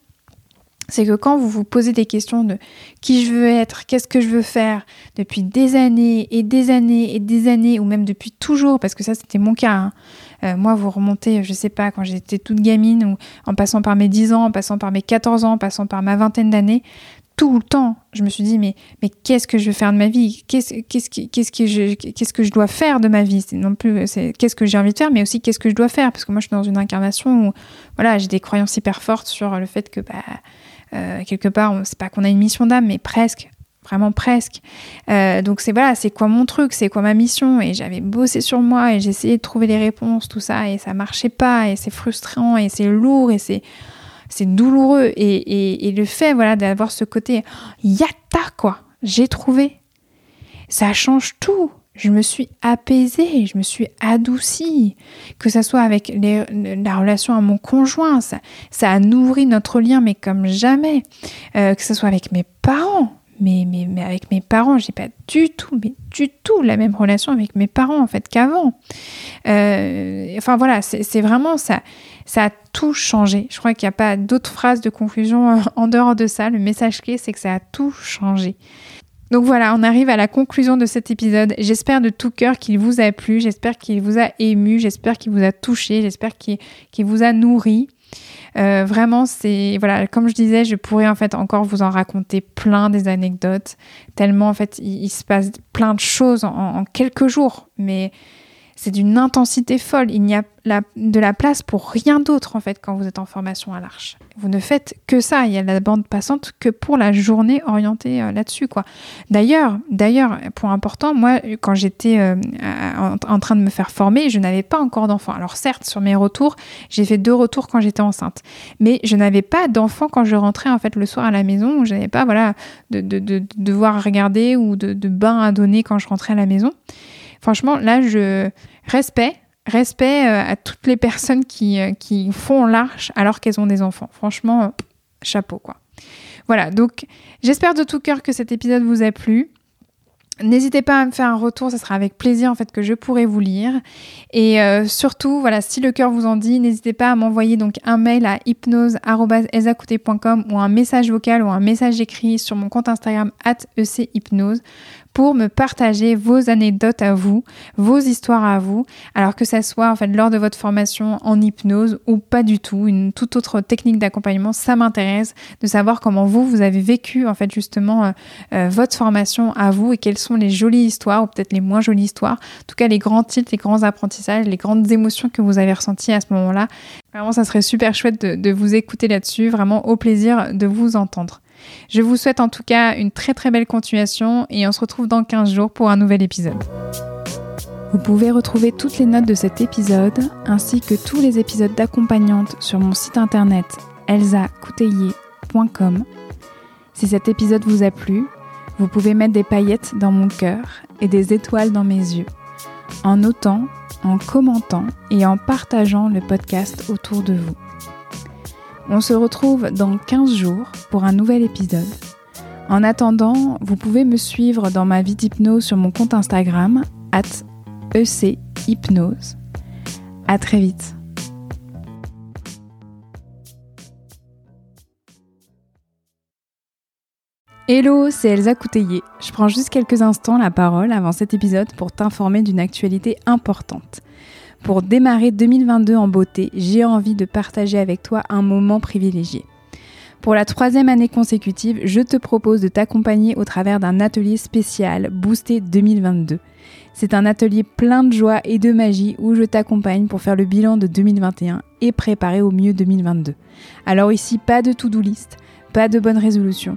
c'est que quand vous vous posez des questions de qui je veux être, qu'est-ce que je veux faire depuis des années et des années et des années, ou même depuis toujours, parce que ça c'était mon cas. Hein. Euh, moi, vous remontez, je sais pas, quand j'étais toute gamine, ou en passant par mes 10 ans, en passant par mes 14 ans, en passant par ma vingtaine d'années, tout le temps, je me suis dit, mais, qu'est-ce que je veux faire de ma vie? Qu'est-ce que, je, dois faire de ma vie? C'est non plus qu'est-ce que j'ai envie de faire, mais aussi qu'est-ce que je dois faire? Parce que moi, je suis dans une incarnation où voilà, j'ai des croyances hyper fortes sur le fait que bah, euh, quelque part, c'est pas qu'on a une mission d'âme, mais presque, vraiment presque. Euh, donc c'est voilà, c'est quoi mon truc, c'est quoi ma mission? Et j'avais bossé sur moi et j'essayais de trouver les réponses, tout ça, et ça marchait pas, et c'est frustrant, et c'est lourd, et c'est c'est douloureux. Et, et, le fait voilà d'avoir ce côté yata quoi, j'ai trouvé, ça change tout. Je me suis apaisée, je me suis adoucie, que ce soit avec la relation à mon conjoint, ça, ça a nourri notre lien, mais comme jamais, euh, que ce soit avec mes parents, mais, mais, mais avec mes parents, j'ai pas du tout, mais du tout la même relation avec mes parents en fait qu'avant. Euh, enfin voilà, c'est vraiment ça, ça a tout changé. Je crois qu'il n'y a pas d'autres phrases de conclusion en dehors de ça. Le message clé, c'est que ça a tout changé. Donc voilà, on arrive à la conclusion de cet épisode. J'espère de tout cœur qu'il vous a plu, j'espère qu'il vous a ému, j'espère qu'il vous a touché, j'espère qu'il vous a nourri. Euh, vraiment, c'est voilà, comme je disais, je pourrais en fait encore vous en raconter plein des anecdotes, tellement en fait il, se passe plein de choses en quelques jours. Mais c'est d'une intensité folle. Il n'y a de la place pour rien d'autre en fait quand vous êtes en formation à l'Arche. Vous ne faites que ça. Il y a la bande passante que pour la journée orientée euh, là-dessus quoi. D'ailleurs, d'ailleurs, point important, moi quand j'étais euh, en, train de me faire former, je n'avais pas encore d'enfants. Alors certes, sur mes retours, j'ai fait deux retours quand j'étais enceinte, mais je n'avais pas d'enfants quand je rentrais en fait le soir à la maison. Je n'avais pas voilà de, de, devoir regarder ou de, de bain à donner quand je rentrais à la maison. Franchement, là, je respect, respect euh, à toutes les personnes qui, euh, qui font l'arche alors qu'elles ont des enfants. Franchement, euh, chapeau quoi. Voilà, donc j'espère de tout cœur que cet épisode vous a plu. N'hésitez pas à me faire un retour, ce sera avec plaisir en fait que je pourrai vous lire. Et surtout, voilà, si le cœur vous en dit, n'hésitez pas à m'envoyer donc un mail à hypnose@ezacouté.com ou un message vocal ou un message écrit sur mon compte Instagram @echypnose pour me partager vos anecdotes à vous, vos histoires à vous, alors que ça soit en fait lors de votre formation en hypnose ou pas du tout, une toute autre technique d'accompagnement, ça m'intéresse de savoir comment vous vous avez vécu en fait justement euh, euh, votre formation à vous et quelles sont les jolies histoires ou peut-être les moins jolies histoires, en tout cas les grands titres, les grands apprentissages, les grandes émotions que vous avez ressenties à ce moment-là. Vraiment, ça serait super chouette de, de vous écouter là-dessus, vraiment au plaisir de vous entendre. Je vous souhaite en tout cas une très très belle continuation et on se retrouve dans 15 jours pour un nouvel épisode. Vous pouvez retrouver toutes les notes de cet épisode ainsi que tous les épisodes d'accompagnante sur mon site internet elsacouteiller.com. Si cet épisode vous a plu, vous pouvez mettre des paillettes dans mon cœur et des étoiles dans mes yeux en notant, en commentant et en partageant le podcast autour de vous. On se retrouve dans 15 jours pour un nouvel épisode. En attendant, vous pouvez me suivre dans ma vie d'hypnose sur mon compte Instagram, at echypnose. À très vite. Hello, c'est Elsa Couteillé. Je prends juste quelques instants la parole avant cet épisode pour t'informer d'une actualité importante. Pour démarrer 2022 en beauté, j'ai envie de partager avec toi un moment privilégié. Pour la troisième année consécutive, je te propose de t'accompagner au travers d'un atelier spécial Boosté 2022. C'est un atelier plein de joie et de magie où je t'accompagne pour faire le bilan de 2021 et préparer au mieux 2022. Alors ici, pas de to-do list, pas de bonne résolution,